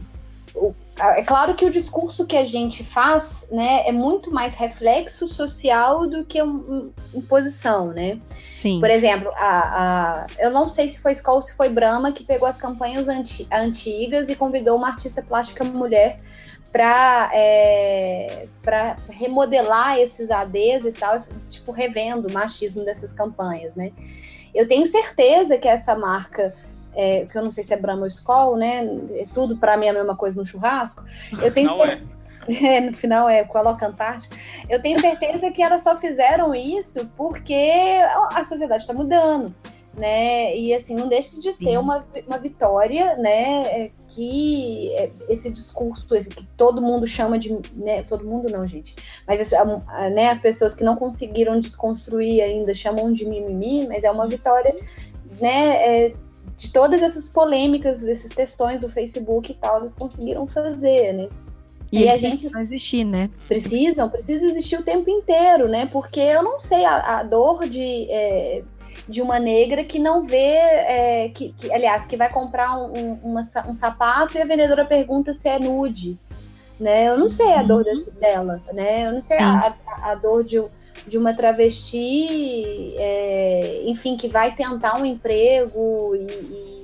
o- é claro que o discurso que a gente faz, né, é muito mais reflexo social do que um- um- imposição, né? Sim. Por exemplo, a, a- eu não sei se foi Skol ou se foi Brahma que pegou as campanhas anti- antigas e convidou uma artista plástica mulher para para remodelar esses ADs e tal, tipo revendo o machismo dessas campanhas, né? Eu tenho certeza que essa marca é, que eu não sei se é Brahma ou Skol, né? É tudo para mim a mesma coisa no churrasco. Eu tenho Não cer- é. É, no final é coloca Antártica. Eu tenho certeza que elas só fizeram isso porque a sociedade está mudando, né? E assim, não deixa de ser uma, uma vitória, né? É, que é, esse discurso, esse que todo mundo chama de. Né, todo mundo não, gente. Mas esse, né, as pessoas que não conseguiram desconstruir ainda chamam de mimimi, mas é uma vitória, né? É, de todas essas polêmicas, esses textões do Facebook e tal, eles conseguiram fazer, né? E, e a gente não existir, né? Precisam, precisa existir o tempo inteiro, né? Porque eu não sei a, a dor de, é, de uma negra que não vê, é, que, que, aliás, que vai comprar um, uma, um sapato e a vendedora pergunta se é nude, né? Eu não sei a dor uhum. desse, dela, né? Eu não sei a, a, a, dor de, de uma travesti, é, enfim, que vai tentar um emprego e, e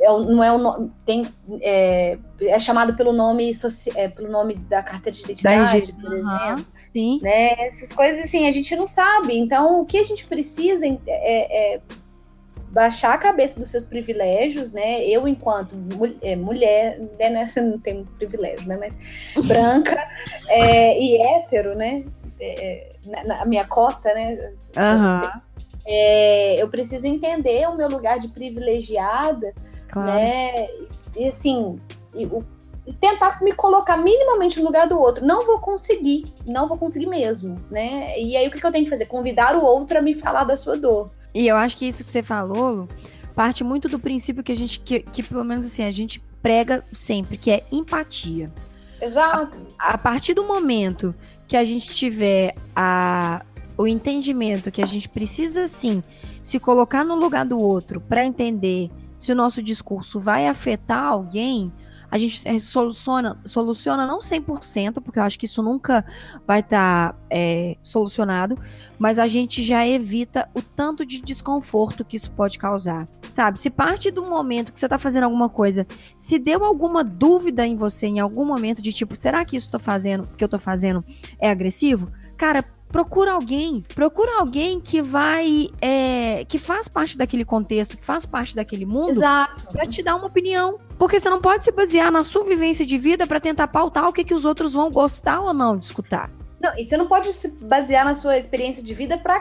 é, não é o tem é, é chamado pelo nome é, pelo nome da carteira de identidade, por exemplo. Sim. Né? Essas coisas assim a gente não sabe. Então o que a gente precisa é, é baixar a cabeça dos seus privilégios, né? Eu enquanto é, mulher, né? Nessa não tenho privilégio, né? Mas branca é, e hétero, né? É, na, na, minha cota, né? Uhum. É, eu preciso entender o meu lugar de privilegiada Claro. Né? E assim, e, o, tentar me colocar minimamente no lugar do outro. Não vou conseguir, não vou conseguir mesmo, né? E aí o que, que eu tenho que fazer? Convidar o outro a me falar da sua dor. E eu acho que isso que você falou parte muito do princípio que a gente, que, que pelo menos assim, a gente prega sempre, que é empatia. Exato. A, a partir do momento que a gente tiver a, o entendimento que a gente precisa, sim, se colocar no lugar do outro para entender se o nosso discurso vai afetar alguém, a gente é, soluciona, soluciona não 100%, porque eu acho que isso nunca vai estar tá, é, solucionado, mas a gente já evita o tanto de desconforto que isso pode causar. Sabe, se parte do momento que você está fazendo alguma coisa, se deu alguma dúvida em você em algum momento de tipo, será que isso tô fazendo, que eu estou fazendo é agressivo? Cara, procura alguém, procura alguém que vai, é, que faz parte daquele contexto, que faz parte daquele mundo, para te dar uma opinião. Porque você não pode se basear na sua vivência de vida para tentar pautar o que, que os outros vão gostar ou não de escutar. Não, e você não pode se basear na sua experiência de vida para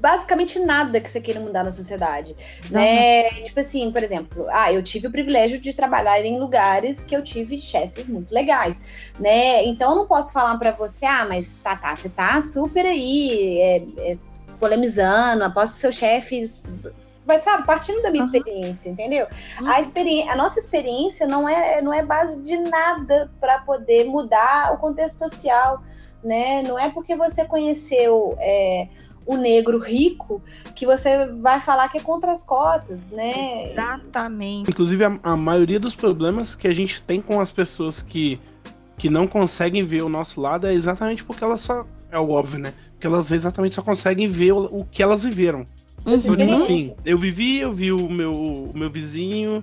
basicamente nada que você queira mudar na sociedade. Né? Tipo assim, por exemplo, ah, eu tive o privilégio de trabalhar em lugares que eu tive chefes muito legais, né? Então eu não posso falar para você, ah, mas tá, tá, você tá super aí é, é, polemizando, aposto que seu chefe vai sabe, partindo da minha uhum. experiência, entendeu? Uhum. A, experiência, a nossa experiência não é, não é base de nada para poder mudar o contexto social né? Não é porque você conheceu é, o negro rico que você vai falar que é contra as cotas, né? Exatamente. Inclusive, a, a maioria dos problemas que a gente tem com as pessoas que, que não conseguem ver o nosso lado é exatamente porque elas só. É o óbvio, né? Porque elas exatamente só conseguem ver o, o que elas viveram. Enfim, eu vivi, eu vi o meu, o meu vizinho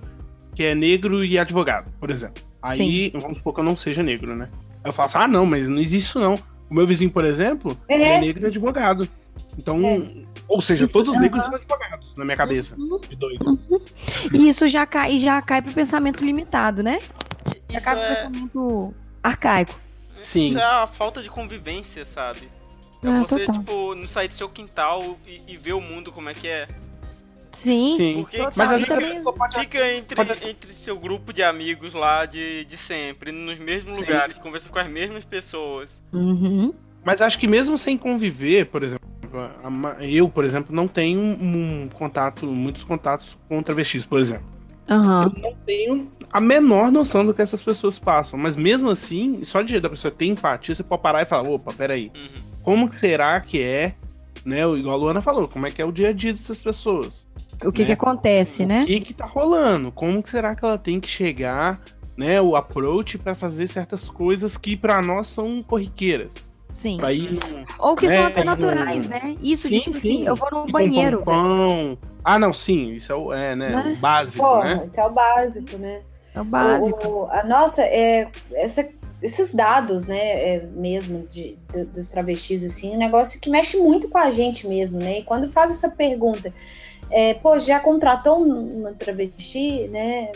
que é negro e advogado, por exemplo. Aí, Sim. vamos supor que eu não seja negro, né? Eu falo assim, ah, não, mas não existe isso não. O meu vizinho, por exemplo, é, é negro e advogado. Então, é. ou seja, isso, todos os negros são advogados, na minha cabeça. Uhum. De doido. Uhum. E isso já cai, já cai pro pensamento limitado, né? Já cai pro é... pensamento arcaico. Sim. Isso é a falta de convivência, sabe? É ah, você, total. tipo, não sair do seu quintal e, e ver o mundo como é que é. Sim, Sim. Porque mas fica, fica entre, pode... entre seu grupo de amigos lá de, de sempre, nos mesmos Sim. lugares, conversando com as mesmas pessoas. Uhum. Mas acho que mesmo sem conviver, por exemplo, eu, por exemplo, não tenho um contato, muitos contatos com travestis, por exemplo. Uhum. Eu não tenho a menor noção do que essas pessoas passam. Mas mesmo assim, só de da pessoa ter empatia, você pode parar e falar, opa, peraí. Uhum. Como que será que é, né? Igual a Luana falou, como é que é o dia a dia dessas pessoas? O que, né? que acontece, o né? O que que tá rolando? Como que será que ela tem que chegar, né? O approach para fazer certas coisas que para nós são corriqueiras. Sim. No, Ou que né, são até naturais, no... né? Isso sim, de tipo sim. assim, eu vou no e banheiro. Pão, Ah, não, sim, isso é o, é, né, né? o básico, Pô, né? Isso é o básico, né? É o básico. O, a nossa, é, essa, esses dados, né, é, mesmo de, de, dos travestis, assim, é um negócio que mexe muito com a gente mesmo, né? E quando faz essa pergunta, é, pô, já contratou uma travesti, né?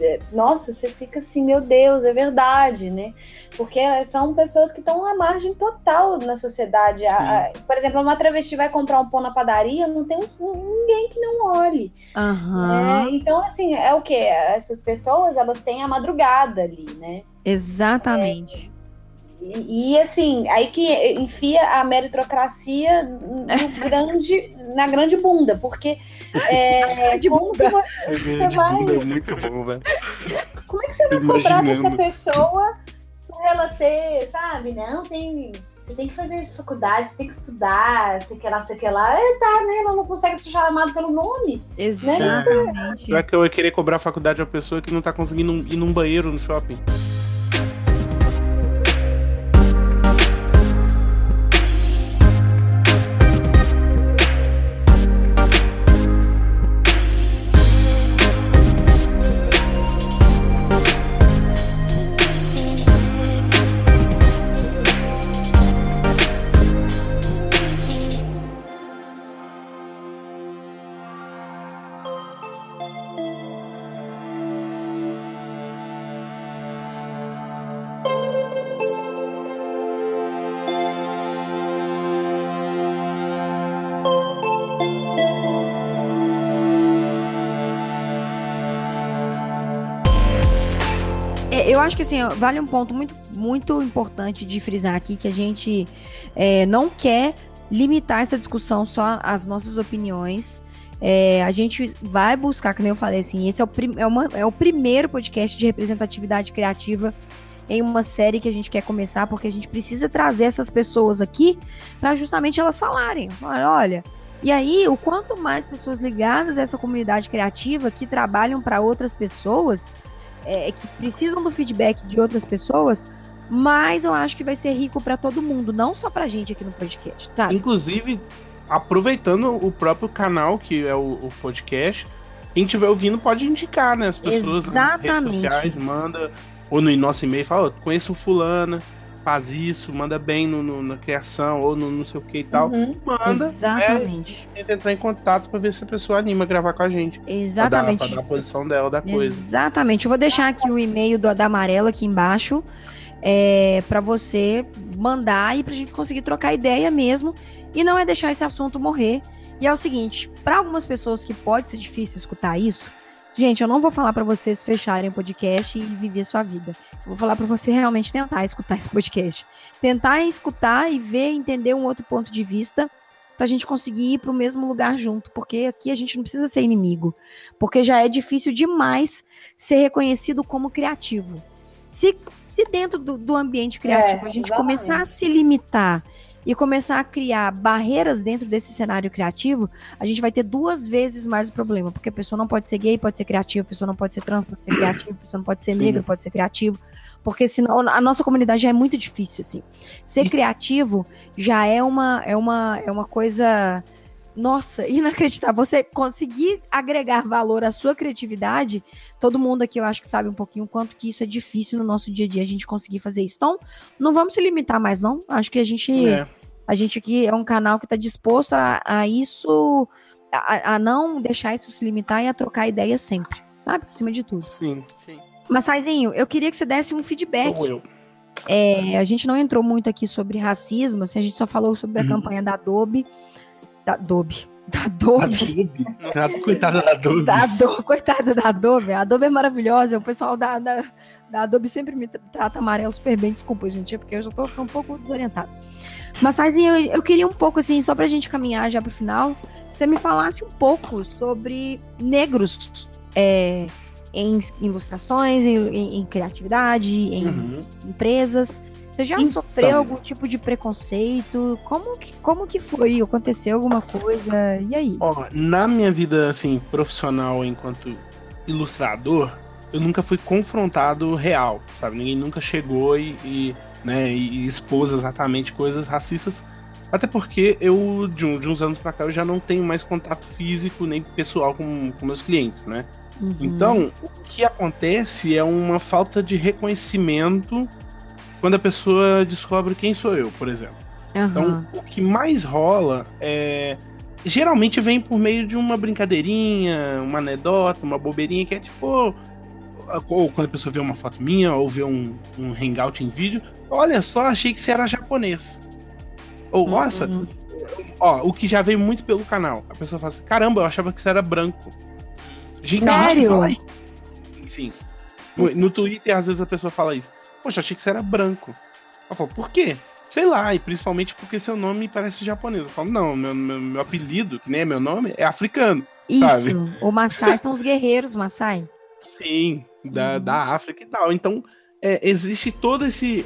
é, nossa, você fica assim, meu Deus, é verdade, né? Porque são pessoas que estão à margem total na sociedade. A, a, por exemplo, uma travesti vai comprar um pão na padaria, não tem um, ninguém que não olhe. Uhum. então, assim, é o que? Essas pessoas, elas têm a madrugada ali, né? Exatamente. É, e, e, assim, aí que enfia a meritocracia no grande, na grande bunda, porque é, de como bunda. que você, você vai. É muito bom, velho. Como é que você vai cobrar dessa pessoa pra ela ter, sabe? Não, tem. Você tem que fazer faculdade, você tem que estudar, sei que lá, sei que lá. É, tá, né? Ela não consegue ser chamada pelo nome. Exatamente. Será que eu ia querer cobrar a faculdade a pessoa que não tá conseguindo ir num banheiro no shopping? Acho que assim, vale um ponto muito, muito importante de frisar aqui, que a gente é, não quer limitar essa discussão só às nossas opiniões. É, a gente vai buscar, como eu falei, assim, esse é o, é, uma- é o primeiro podcast de representatividade criativa em uma série que a gente quer começar, porque a gente precisa trazer essas pessoas aqui para justamente elas falarem. Falar, olha, e aí, o quanto mais pessoas ligadas a essa comunidade criativa que trabalham para outras pessoas, é, que precisam do feedback de outras pessoas, mais eu acho que vai ser rico para todo mundo, não só pra gente aqui no podcast, sabe? Inclusive, aproveitando o próprio canal, que é o, o podcast, quem estiver ouvindo pode indicar, né? As pessoas nas redes Exatamente. sociais, manda, ou no nosso e-mail, fala, "Ó, conheço fulana, faz isso, manda bem no, no- na criação, ou no não sei o que e tal. Uhum. Manda, Exatamente. é, tenta entrar em contato pra ver se a pessoa anima a gravar com a gente. Pra dar, Exatamente. pra dar a posição dela da coisa. Exatamente. Eu vou deixar aqui o e-mail do da Amarela aqui embaixo. É, para você mandar e pra gente conseguir trocar ideia mesmo e não é deixar esse assunto morrer. E é o seguinte, para algumas pessoas que pode ser difícil escutar isso, gente, eu não vou falar para vocês fecharem o podcast e viver sua vida. Eu vou falar para você realmente tentar escutar esse podcast, tentar escutar e ver, entender um outro ponto de vista pra gente conseguir ir pro mesmo lugar junto, porque aqui a gente não precisa ser inimigo, porque já é difícil demais ser reconhecido como criativo. Se, se dentro do, do ambiente criativo É, a gente exatamente. começar a se limitar e começar a criar barreiras dentro desse cenário criativo, a gente vai ter duas vezes mais o problema, porque a pessoa não pode ser gay, pode ser criativa, a pessoa não pode ser trans, pode ser criativa, a pessoa não pode ser Sim. negra, pode ser criativo, porque senão a nossa comunidade já é muito difícil assim. Ser criativo já é uma é uma é uma coisa nossa, inacreditável. Você conseguir agregar valor à sua criatividade, todo mundo aqui eu acho que sabe um pouquinho o quanto que isso é difícil no nosso dia a dia a gente conseguir fazer isso. Então, não vamos se limitar mais não. Acho que a gente É. a gente aqui é um canal que está disposto a, a isso, a, a não deixar isso se limitar e a trocar ideias sempre, sabe? Acima de tudo. Sim. Sim. Mas, Saizinho, eu queria que você desse um feedback. Ou eu. É, a gente não entrou muito aqui sobre racismo, assim, a gente só falou sobre a Uhum. campanha da Adobe. Da Adobe. Da Adobe. Adobe. Coitada da Adobe. Da Adobe. Coitada da Adobe. A Adobe é maravilhosa. O pessoal da, da, da Adobe sempre me tra- trata amarelo super bem. Desculpa, gente, é porque eu já tô ficando um pouco desorientada. Mas, Saizinho, eu, eu queria um pouco, assim, só pra gente caminhar já pro final, que você me falasse um pouco sobre negros é, em ilustrações, em, em- em criatividade, em Uhum. empresas. Você já Então. sofreu algum tipo de preconceito? Como que, como que foi? Aconteceu alguma coisa? E aí? Ó, na minha vida, assim, profissional enquanto ilustrador, eu nunca fui confrontado real, sabe? Ninguém nunca chegou e, e, né, e expôs exatamente coisas racistas. Até porque eu, de, um- de uns anos pra cá, eu já não tenho mais contato físico nem pessoal com, com meus clientes, né? Uhum. Então, o que acontece é uma falta de reconhecimento quando a pessoa descobre quem sou eu, por exemplo. Então, Aham. o que mais rola é. Geralmente vem por meio de uma brincadeirinha, uma anedota, uma bobeirinha que é tipo. ou quando a pessoa vê uma foto minha, ou vê um, um hangout em vídeo, olha só, achei que você era japonês. Ou, Uhum. nossa, ó, o que já veio muito pelo canal. A pessoa fala assim, caramba, eu achava que você era branco. Gente, Sério? fala isso. Sim. No, no Twitter, às vezes a pessoa fala isso. Poxa, achei que você era branco. Eu falo, por quê? Sei lá, e principalmente porque seu nome parece japonês. Eu falo, não, meu, meu, meu apelido, que nem é meu nome, é africano. Isso. Sabe? O Maasai são os guerreiros, Maasai. Sim, da, Uhum. da África e tal. Então, é, existe todo esse.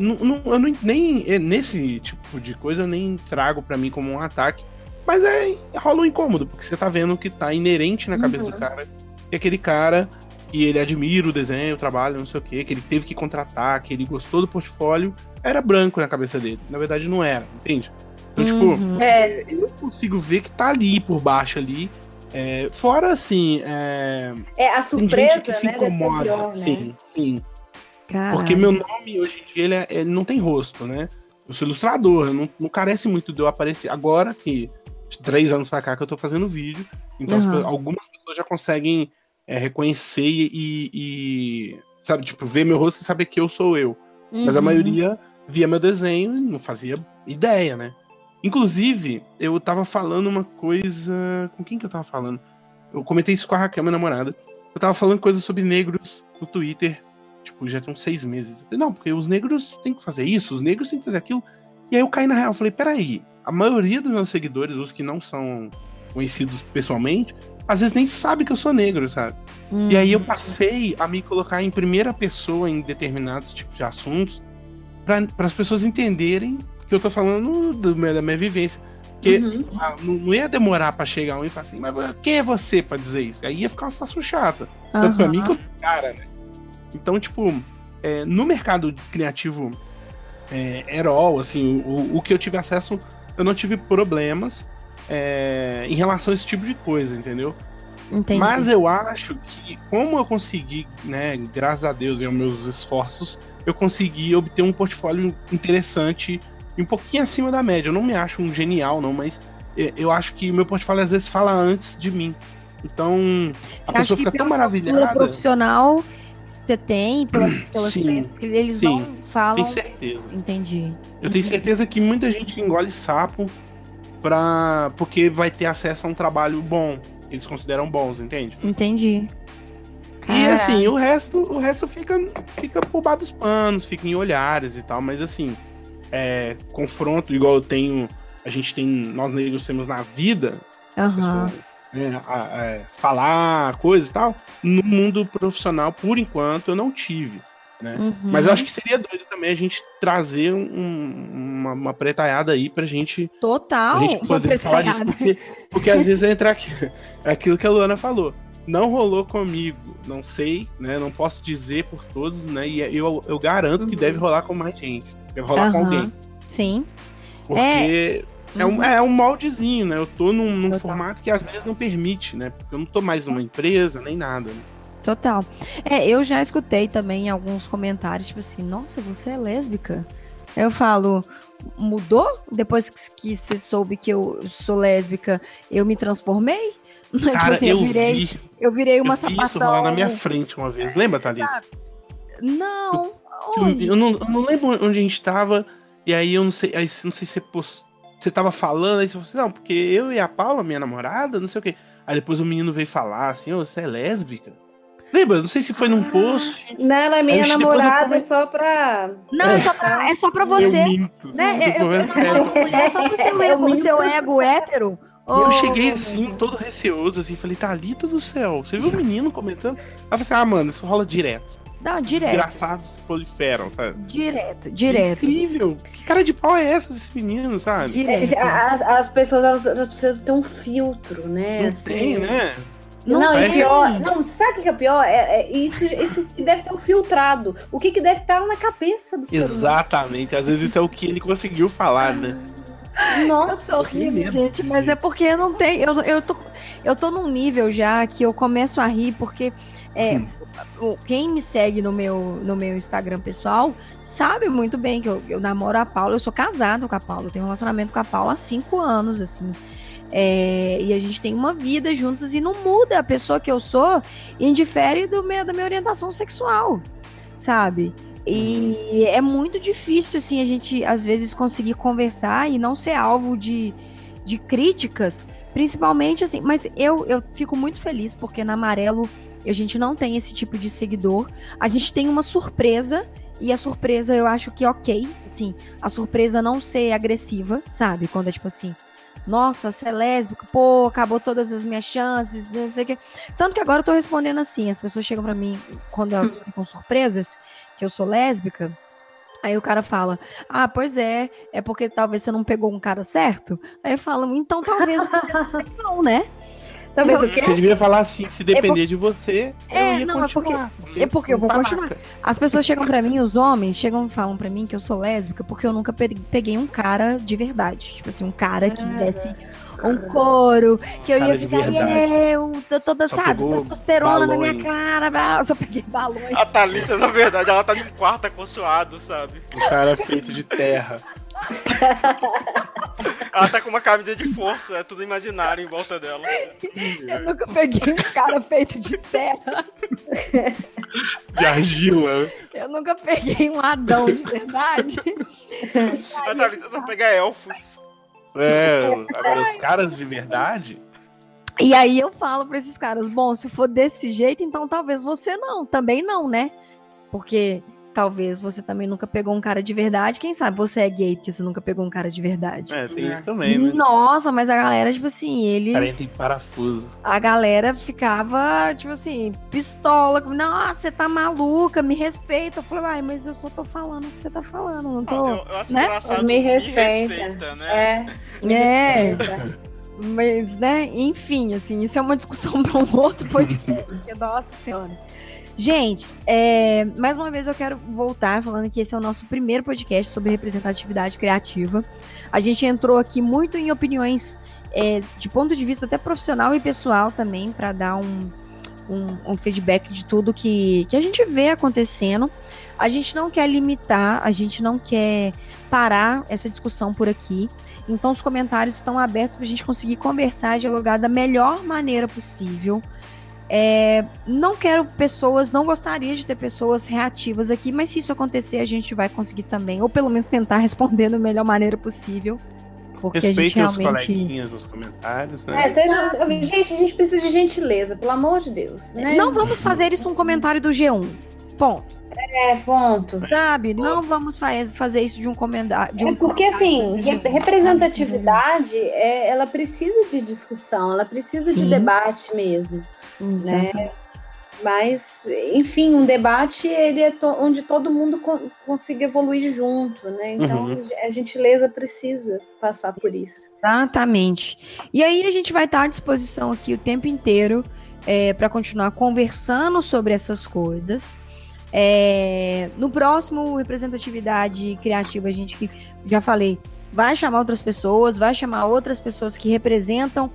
Não, não- eu não, nem é, nesse tipo de coisa eu nem trago pra mim como um ataque. Mas é rola um incômodo, porque você tá vendo que tá inerente na cabeça Uhum. do cara. Que aquele cara que ele admira o desenho, o trabalho, não sei o quê, que ele teve que contratar, que ele gostou do portfólio, era branco na cabeça dele. Na verdade, não era, entende? Então, tipo, Uhum. É, eu consigo ver que tá ali por baixo ali. É, fora assim, é, é a surpresa, gente que se né? Deve ser incomoda. pior, né? Sim, sim. Caralho. Porque meu nome hoje em dia ele, é- ele não tem rosto, né? Eu sou ilustrador, não, não carece muito de eu aparecer. Agora que de três anos pra cá que eu tô fazendo vídeo, então Uhum. algumas pessoas já conseguem é, reconhecer e, e, sabe, tipo, ver meu rosto e saber que eu sou eu. Mas a Uhum. maioria via meu desenho e não fazia ideia, né? Inclusive, eu tava falando uma coisa. Com quem que eu tava falando? Eu comentei isso com a Raquel, minha namorada. Eu tava falando coisas sobre negros no Twitter. Tipo, já tem uns seis meses. Eu falei, não, porque os negros têm que fazer isso, os negros têm que fazer aquilo. E aí eu caí na real. Eu falei, peraí, a maioria dos meus seguidores, os que não são conhecidos pessoalmente, às vezes nem sabe que eu sou negro, sabe? E aí eu Uhum. passei a me colocar em primeira pessoa em determinados tipos de assuntos para as pessoas entenderem que eu tô falando do meu- da minha vivência. Porque Uhum. não, não ia demorar para chegar um e falar assim, mas quem é você para dizer isso? Aí ia ficar uma situação chata. Tanto pra mim que eu cara, né? Então, tipo, é, no mercado criativo é, assim, o, o que eu tive acesso, eu não tive problemas é, em relação a esse tipo de coisa, entendeu? Entendi. Mas eu acho que, como eu consegui, né, graças a Deus e aos meus esforços, eu consegui obter um portfólio interessante e um pouquinho acima da média. Eu não me acho um genial, não, mas é, eu acho que o meu portfólio às vezes fala antes de mim. Então, a Você pessoa fica tão maravilhada. profissional você tem, pelas, pelas Sim, que eles sim. não falam. Tenho certeza. Entendi. Eu tenho certeza que muita gente engole sapo pra... porque vai ter acesso a um trabalho bom. Eles consideram bons, entende? Entendi. E assim, o resto, o resto fica, fica por baixo dos panos, fica em olhares e tal, mas assim, é, confronto, igual eu tenho, a gente tem, nós negros temos na vida, pessoa, a- falar coisas e tal, no mundo profissional, por enquanto, eu não tive. Né? Uhum. Mas eu acho que seria doido também a gente trazer um- uma, uma pretalhada aí pra gente Total. a gente poder falar disso, porque, porque às vezes entra aqui, é aquilo que a Luana falou. Não rolou comigo, não sei, né? Não posso dizer por todos, né? E eu, eu garanto que Uhum. deve rolar com mais gente. Deve rolar com Aham. alguém. Sim. Porque é, um, Uhum. é um moldezinho, né? Eu tô num, num formato que às vezes não permite, né? Porque eu não tô mais numa empresa, nem nada. Né? Total. É, eu já escutei também alguns comentários, tipo assim, nossa, você é lésbica? Eu falo, mudou? Depois que- você soube que eu sou lésbica, eu me transformei? tipo Cara, assim, eu, eu virei, vi, eu virei uma eu isso sapatão. rolar na minha frente uma vez. Lembra, Thalita? Não, Que eu, eu não, eu não lembro onde a gente tava, e aí eu não sei, aí, não sei se você, post... você tava falando, aí você falou assim, não, porque eu e a Paula, minha namorada, não sei o quê. Aí depois o menino veio falar assim, ô, você é lésbica? Lembra? Não sei se foi num Ah. post. Não, ela é minha eu namorada come- só pra. Não, é só pra, é só pra Eu você. minto. Né? Eu Eu, tô eu, eu, mulher só pro seu Eu ego, pro seu ego hétero. E eu cheguei assim, todo receoso, assim, falei, Thalita do céu, você viu o menino comentando? Eu falei assim, ah, mano, isso rola direto. Não, direto, Desgraçados se proliferam, sabe? direto, direto. Incrível. Que cara de pau é essa desse menino, sabe? Direto. As, as pessoas elas, elas precisam ter um filtro, né? Não assim. tem, né? Não, Não e tem. pior. Não, sabe o que é pior? É, é isso, isso que deve ser um filtrado. O que, que deve estar na cabeça do ser humano? Exatamente. Às vezes isso é o que ele conseguiu falar, né? Nossa, mesmo. gente, mas é porque eu não tenho. Eu, eu, tô, eu tô num nível já que eu começo a rir, porque é, Hum. quem me segue no meu, no meu Instagram pessoal sabe muito bem que eu, eu namoro a Paula, eu sou casado com a Paula, eu tenho um relacionamento com a Paula há cinco anos, assim. É, e a gente tem uma vida juntos e não muda a pessoa que eu sou, indifere do meu, da minha orientação sexual, sabe? E é muito difícil, assim, a gente às vezes conseguir conversar e não ser alvo de, de críticas, principalmente assim. Mas eu, eu fico muito feliz porque na Amarelo a gente não tem esse tipo de seguidor. A gente tem uma surpresa e a surpresa eu acho que ok, assim, a surpresa não ser agressiva, sabe? Quando é tipo assim, nossa, você é lésbico, pô, acabou todas as minhas chances, não sei o quê. Tanto que agora eu tô respondendo assim, as pessoas chegam para mim quando elas ficam surpresas que eu sou lésbica. Aí o cara fala: Ah, pois é, é porque talvez você não pegou um cara certo. Aí eu falo: Então talvez não, né? Talvez o quê? Você devia falar assim, se depender de você, É, eu ia não, é porque- continuar. é porque eu vou continuar. As pessoas chegam pra mim, os homens chegam e falam pra mim que eu sou lésbica porque eu nunca pe- peguei um cara de verdade. Tipo assim, um cara que desse um couro, que eu Cara ia ficar. "É, eu tô toda, Só sabe, testosterona na minha balões. cara, blá", eu só peguei balões. A Thalita, na verdade, ela tá num quarto aconsoado, sabe? Um cara feito de terra. Ela tá com uma camisa de força, é tudo imaginário em volta dela. Eu nunca peguei um cara feito de terra. De argila. Eu nunca peguei um Adão de verdade. A Thalita só pega elfos. É, agora os caras de verdade. E aí eu falo pra esses caras, bom, se for desse jeito, então talvez você não, também não, né? Porque talvez você também nunca pegou um cara de verdade. Quem sabe você é gay porque você nunca pegou um cara de verdade. É, tem isso também, né? Nossa, mas a galera, tipo assim, eles. Cara, tem parafuso. A galera ficava, tipo assim, pistola. Nossa, você tá maluca, me respeita. Eu falei, ai, mas eu só tô falando o que você tá falando, não tô. Eu, eu acho né? engraçado. Me respeita. respeita, né? É. É. Mas, né, enfim, assim, isso é uma discussão para um outro podcast, porque, nossa senhora. Gente, é, mais uma vez eu quero voltar falando que esse é o nosso primeiro podcast sobre representatividade criativa. A gente entrou aqui muito em opiniões é, de ponto de vista até profissional e pessoal também, para dar um, um, um feedback de tudo que, que a gente vê acontecendo. A gente não quer limitar, a gente não quer parar essa discussão por aqui. Então os comentários estão abertos para a gente conseguir conversar e dialogar da melhor maneira possível. É, não quero pessoas, não gostaria de ter pessoas reativas aqui, mas se isso acontecer, a gente vai conseguir também, ou pelo menos tentar responder da melhor maneira possível. Porque a gente Respeitem os realmente. coleguinhas nos comentários, né? É, seja, gente, a gente precisa de gentileza, pelo amor de Deus. Né? Não vamos fazer isso um comentário do G1. Ponto. É, ponto. Sabe? Não vamos fa- fazer isso de um comentário. De É um porque, assim, comentário do rep- G1. representatividade, é, ela precisa de discussão, ela precisa de Sim. debate mesmo. Exatamente. Mas, enfim, um debate ele é to- onde todo mundo con- consiga evoluir junto, né? Então, Uhum. a gentileza precisa passar por isso. Exatamente. E aí a gente vai estar à disposição aqui o tempo inteiro para continuar conversando sobre essas coisas. É, no próximo representatividade criativa, a gente já falei, vai chamar outras pessoas, vai chamar outras pessoas que representam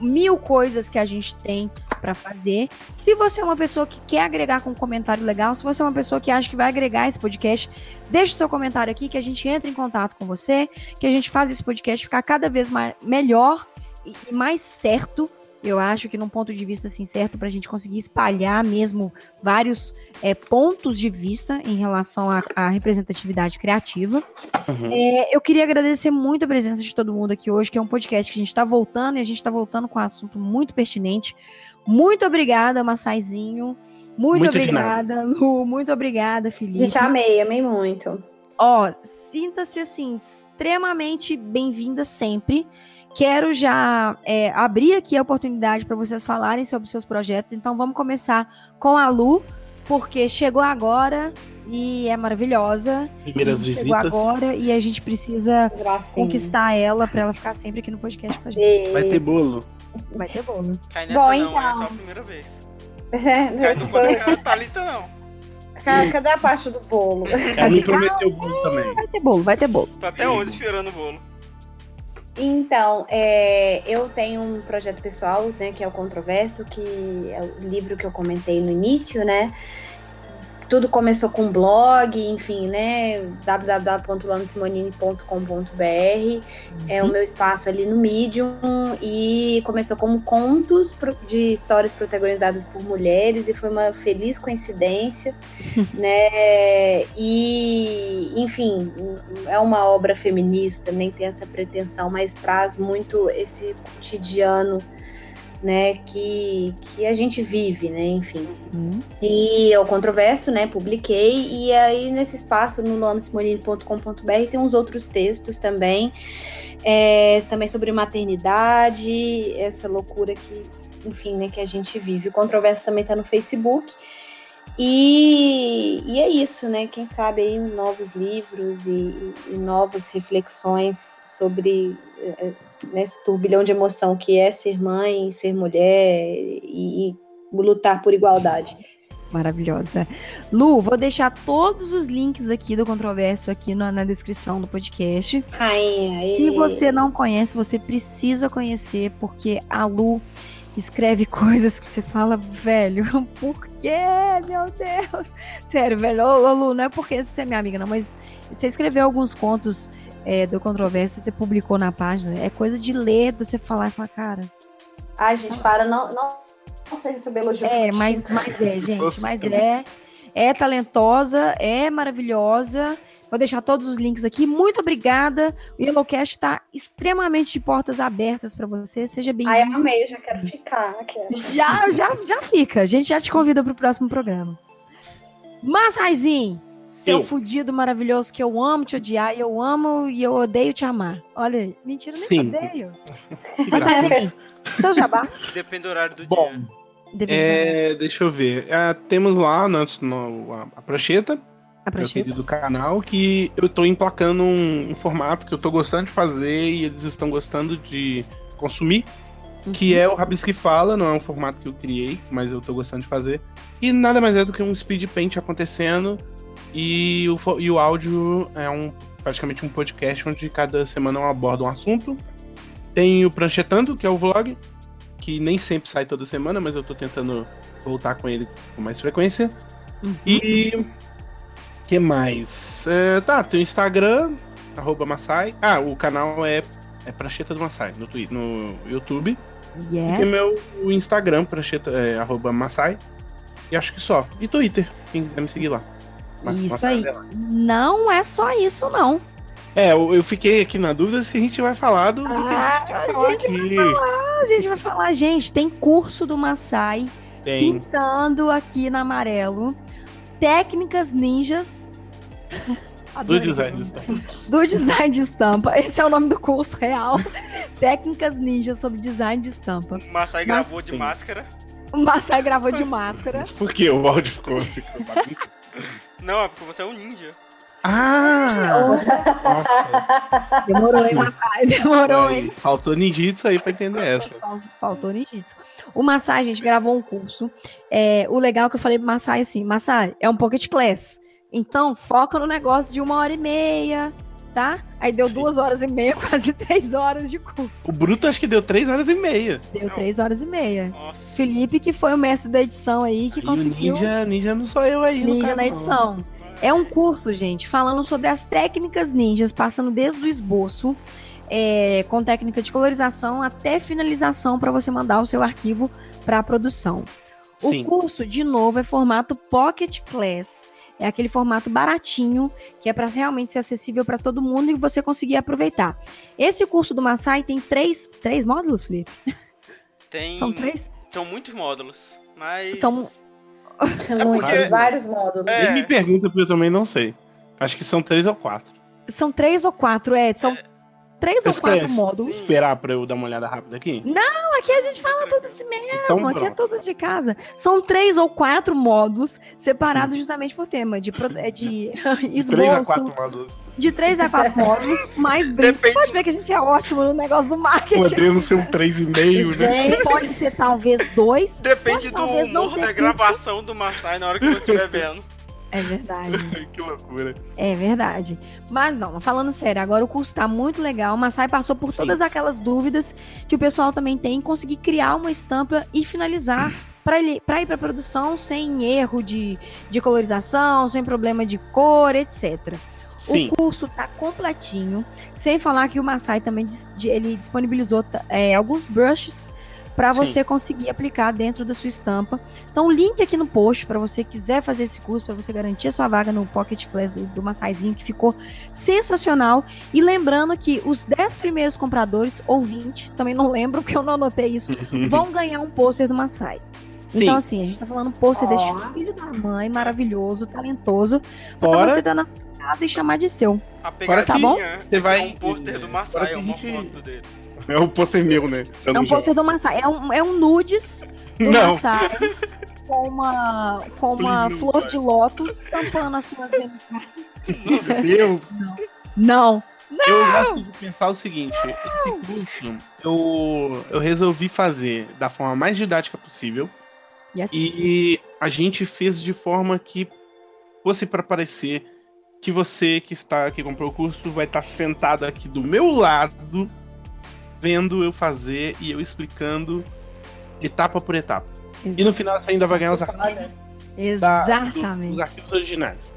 mil coisas que a gente tem para fazer. Se você é uma pessoa que quer agregar com um comentário legal, se você é uma pessoa que acha que vai agregar esse podcast, deixe seu comentário aqui que a gente entra em contato com você, que a gente faz esse podcast ficar cada vez mais, melhor e mais certo. Eu acho que num ponto de vista assim certo para a gente conseguir espalhar mesmo vários é, pontos de vista em relação à, à representatividade criativa. Uhum. É, eu queria agradecer muito a presença de todo mundo aqui hoje, que é um podcast que a gente está voltando e a gente está voltando com um assunto muito pertinente. Muito obrigada, Massaizinho. Muito, Muito obrigada, Lu. Muito obrigada, Felipe. Gente, amei, amei muito. Ó, sinta-se assim, extremamente bem-vinda sempre. Quero já é, abrir aqui a oportunidade para vocês falarem sobre seus projetos. Então vamos começar com a Lu, porque chegou agora e é maravilhosa. Primeiras chegou visitas. agora e a gente precisa Gracinha. conquistar ela para ela ficar sempre aqui no podcast com a gente. Vai ter bolo. Vai ter bolo. Cai nessa Bom, não, é então. só a primeira vez. Cai no Tô- é Thalita não. Ca- Cadê a parte do bolo? Ela me prometeu bolo também. Vai ter bolo, vai ter bolo. Tô até hoje esperando o bolo. Então, é, eu tenho um projeto pessoal, né, que é o Controverso, que é o livro que eu comentei no início, né? Tudo começou com blog, enfim, né? www.lanasimonini.com.br é o meu espaço ali no Medium e começou como contos de histórias protagonizadas por mulheres e foi uma feliz coincidência, né? E, enfim, é uma obra feminista, nem tem essa pretensão, mas traz muito esse cotidiano né, que, que a gente vive, né, enfim. Uhum. E eu controverso, né, publiquei, e aí nesse espaço no luanasimonini.com.br tem uns outros textos também, é, também sobre maternidade, essa loucura que, enfim, né, que a gente vive. O controverso também está no Facebook. E, e, é isso, né? Quem sabe aí novos livros e, e novas reflexões sobre é, nesse turbilhão de emoção que é ser mãe, ser mulher e, e lutar por igualdade. Maravilhosa. Lu, vou deixar todos os links aqui do Controverso aqui na, na descrição do podcast. Ai, Se você não conhece, você precisa conhecer, porque a Lu escreve coisas que você fala, velho, por quê, meu Deus? Sério, velho, ô, ô Lu, não é porque você é minha amiga, não, mas você escreveu alguns contos é, do Controvérsia, você publicou na página, é coisa de ler, de você falar e falar, cara. Ai, gente, para, não, não, não sei receber elogio. É, mas, mas é, gente, mas é. É talentosa, é maravilhosa. Vou deixar todos os links aqui. Muito obrigada. O Yellowcast está extremamente de portas abertas para você. Seja bem-vindo. Ai, amei, já quero ficar. Já, já, já fica. A gente já te convida para o próximo programa. Mas, Raizinho, seu fudido maravilhoso que eu amo te odiar, e eu amo e eu odeio te amar. Olha aí. Mentira, nem Sim. odeio. Mas assim, seu jabás. Depende do horário do Bom, dia. É, deixa eu ver. É, temos lá no, no, a, a prancheta. A prancheta. do canal que eu tô emplacando um, um, formato que eu tô gostando de fazer e eles estão gostando de consumir. Uhum. Que é o Rabisque Fala, não é um formato que eu criei, mas eu tô gostando de fazer. E nada mais é do que um speed paint acontecendo e o, e o áudio é um praticamente um podcast onde cada semana eu abordo um assunto. Tem o Pranchetando, que é o vlog, que nem sempre sai toda semana, mas eu tô tentando voltar com ele com mais frequência. Uhum. E. que mais? É, tá, tem o Instagram, arroba Masai. Ah, o canal é, é Prancheta do Masai no, Twitter, no YouTube. Yes. E tem meu Instagram, prancheta, é, arroba Masai. E acho que só. E Twitter, quem quiser me seguir lá. Isso aí. Não é só isso, não. É, eu, eu, fiquei aqui na dúvida se a gente vai falar do, ah, que a gente, vai, gente aqui. vai falar. A gente vai falar, gente, tem curso do Maasai tem. pintando aqui na amarelo. Técnicas ninjas. do design de estampa. Do design de estampa. Esse é o nome do curso real. Técnicas ninjas sobre design de estampa. O Maasai gravou de máscara. O Maasai gravou de máscara. Por que o áudio ficou, ficou não, é porque você é um ninja. Ah! Nossa. Demorou, hein, Massai? Demorou, hein? Faltou ninjitsu aí pra entender essa. Faltou ninjitsu. O Massai, a gente gravou um curso. É, o legal é que eu falei pro Massai assim, Massai, é um pocket class. Então, foca no negócio de uma hora e meia, tá? Aí deu Sim. duas horas e meia, quase três horas de curso. O Bruto acho que deu três horas e meia. Deu não. três horas e meia. Nossa. Felipe, que foi o mestre da edição aí, que e conseguiu. ninja, ninja não sou eu aí, Ninja na edição. É um curso, gente, falando sobre as técnicas ninjas, passando desde o esboço, é, com técnica de colorização até finalização para você mandar o seu arquivo para a produção. Sim. O curso, de novo, é formato Pocket Class. É aquele formato baratinho, que é para realmente ser acessível para todo mundo e você conseguir aproveitar. Esse curso do Maasai tem três, três módulos, Felipe? Tem. São três? São muitos módulos, mas. São. São é muitos, vários módulos. É. me pergunta, porque eu também não sei. Acho que são três ou quatro. São três ou quatro, é. São é três Você ou quatro módulos. esperar para eu dar uma olhada rápida aqui? Não, aqui a gente fala tudo assim mesmo. Então, aqui é tudo de casa. São três ou quatro módulos separados hum. justamente por tema. De, é de esboço. Três a quatro módulos. De três a quatro módulos, mais brinks. Você pode ver que a gente é ótimo no negócio do marketing. Podemos ser um três e meio, né? Pode ser talvez dois. Depende do humor da gravação do Massai na hora que eu estiver vendo. É verdade. que loucura. É verdade. Mas não, falando sério, agora o curso tá muito legal. O Massai passou por Sim. todas aquelas dúvidas que o pessoal também tem em conseguir criar uma estampa e finalizar para ir para produção sem erro de, de colorização, sem problema de cor, etc. Sim. O curso tá completinho, sem falar que o Masai também ele disponibilizou é, alguns brushes para você conseguir aplicar dentro da sua estampa. Então, o link aqui no post para você quiser fazer esse curso, para você garantir a sua vaga no Pocket Class do, do Massaizinho, que ficou sensacional. E lembrando que os 10 primeiros compradores, ou 20, também não lembro porque eu não anotei isso, vão ganhar um pôster do Massai. Sim. Então, assim, a gente tá falando um pôster Ó. deste filho da mãe, maravilhoso, talentoso, pra Fora- você dar na sua casa e chamar de seu. A Agora tá bom? pegadinha Você vai- é um pôster do Massai, é uma gente- foto dele. É o pôster meu, né? É não um pôster do Massai. É um, é um nudes do Não. Massai com uma, com uma Please, não, flor de lótus tampando as suas. Meu Deus. Não. Eu gosto de pensar o seguinte: esse curso eu, eu resolvi fazer da forma mais didática possível Yes. e a gente fez de forma que fosse para parecer que você que está que comprou o curso vai estar sentado aqui do meu lado vendo eu fazer e eu explicando etapa por etapa. E no final você ainda vai ganhar os arquivos, da- do- Exatamente. os arquivos originais.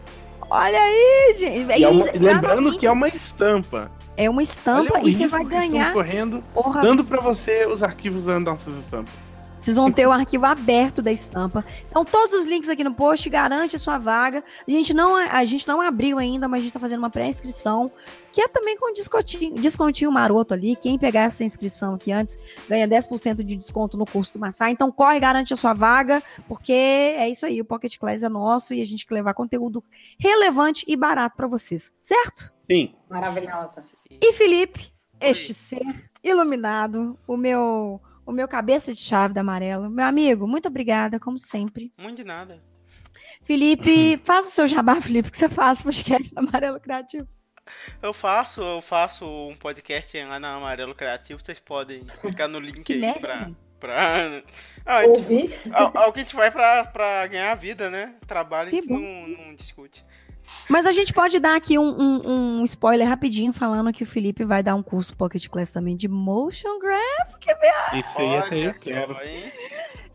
Olha aí, gente. É uma- lembrando exatamente. que é uma estampa. é uma estampa Olha o e você risco vai ganhar. correndo, Porra, dando para você os arquivos das nossas estampas. Vocês vão ter o arquivo aberto da estampa. Então, todos os links aqui no post garante a sua vaga. A gente não, a gente não abriu ainda, mas a gente está fazendo uma pré-inscrição, que é também com descontinho, descontinho maroto ali. Quem pegar essa inscrição aqui antes ganha 10% de desconto no curso do Massai. Então, corre, garante a sua vaga, porque é isso aí. O Pocket Class é nosso e a gente quer levar conteúdo relevante e barato para vocês. Certo? Sim. Maravilhosa. E Felipe, este ser iluminado, o meu, o meu cabeça de chave da amarela. Meu amigo, muito obrigada, como sempre. Muito de nada. Felipe, faça o seu jabá, Felipe, que você faz podcast da Amarelo Criativo. Eu faço, eu faço um podcast lá na Amarelo Criativo, vocês podem clicar no link Que aí merda, pra. gente. pra... Ah, a gente- Ouvi? Al- Algo que a gente vai pra, pra ganhar vida, né? Trabalho a Que gente bom. não, não discute. Mas a gente pode dar aqui um, um- um spoiler rapidinho, falando que o Felipe vai dar um curso Pocket Class também de Motion Graphic. Isso aí até eu quero.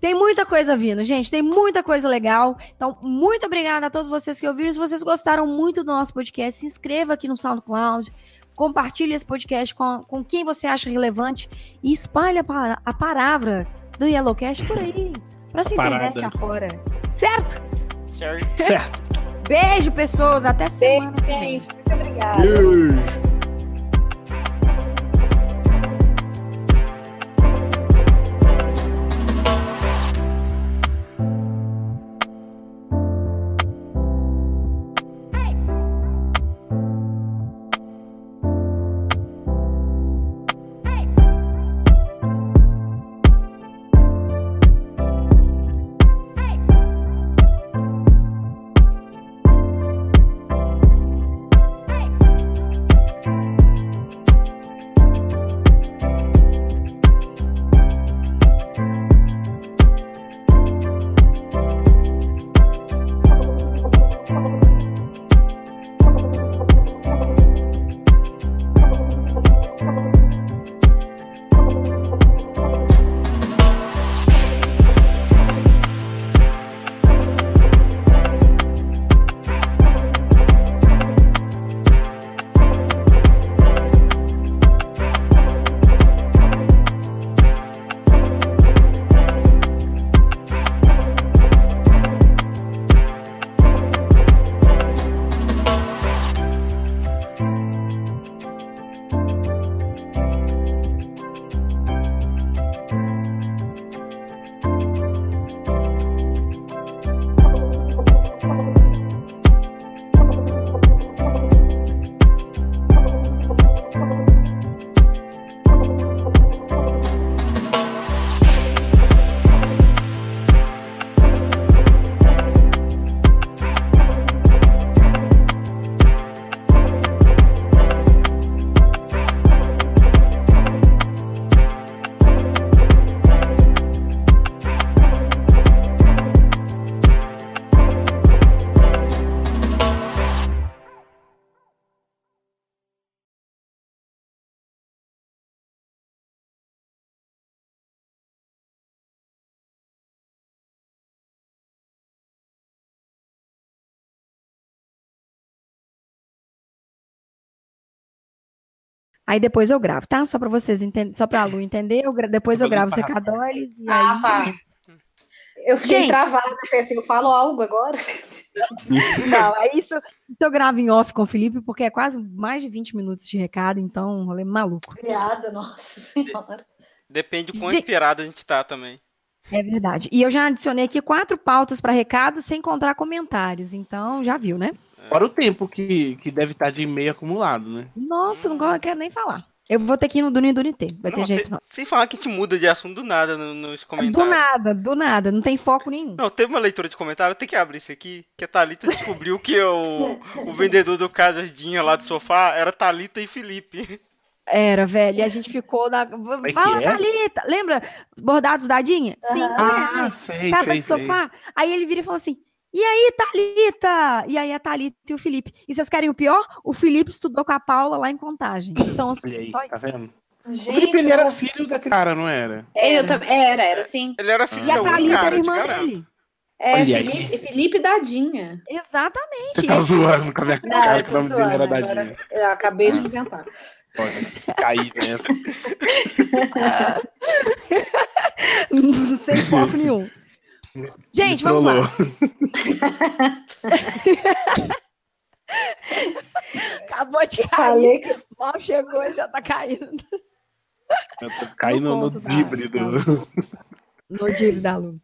Tem muita coisa vindo, gente. Tem muita coisa legal. Então, muito obrigada a todos vocês que ouviram. Se vocês gostaram muito do nosso podcast, se inscreva aqui no SoundCloud. Compartilhe esse podcast com, com quem você acha relevante e espalhe a, a palavra do Yellowcast por aí. Pra essa internet afora. Certo? Certo. Certo. Beijo, pessoas. Até semana que vem. Gente, muito obrigada. Beijo. Aí depois eu gravo, tá? Só pra vocês entenderem, só pra Lu entender. Eu gra- depois eu gravo os limpar. recadórios. E Ah, aí... tá. Eu fiquei Gente. travada, pensei, eu falo algo agora? Não, é isso. Eu gravo em off com o Felipe, porque é quase mais de 20 minutos de recado, então, um rolê maluco. Piada, nossa senhora. Depende do quão Gente- inspirado a gente tá também. É verdade. E eu já adicionei aqui quatro pautas para recados sem encontrar comentários. Então, já viu, né? Fora o tempo que, que deve estar de e-mail acumulado, né? Nossa, não quero nem falar. Eu vou ter que ir no Duni Duni T. Vai ter Não, jeito, sem, não. sem falar que a gente muda de assunto do nada no- nos Do comentários. nada, do nada. Não tem foco nenhum. Não, teve uma leitura de comentário, tem que abrir isso aqui, que a Thalita descobriu que o, o vendedor do Casasdinha lá do sofá era Thalita e Felipe. Era, velho. E a gente ficou na. que Fala, é? Thalita. Lembra? Bordados da Dinha? Sim. Ah, é, sei, Cara sei, de sei. sofá. Aí ele vira e fala assim: E aí, Thalita? E aí a Thalita e o Felipe. E vocês querem o pior? O Felipe estudou com a Paula lá em contagem. Então, assim, Olha aí, tá vendo? O Gente, Felipe, ele era filho daquele cara, não era? eu também. Era, era sim. Ele era filho E a de algum Thalita cara, era irmã garanto. dele. É, Olha Felipe, Felipe Dadinha. Exatamente. Você tá zoando com a minha Não, cara eu que o tô nome dele era zoando, Dadinha. agora Eu acabei de inventar. Olha, caí nessa. Sem foco nenhum. Gente, Me vamos lá. Acabou de cair. Falei que Mal chegou e já tá caindo. Eu tô caindo no conto da- dibre do. da- No da Lu.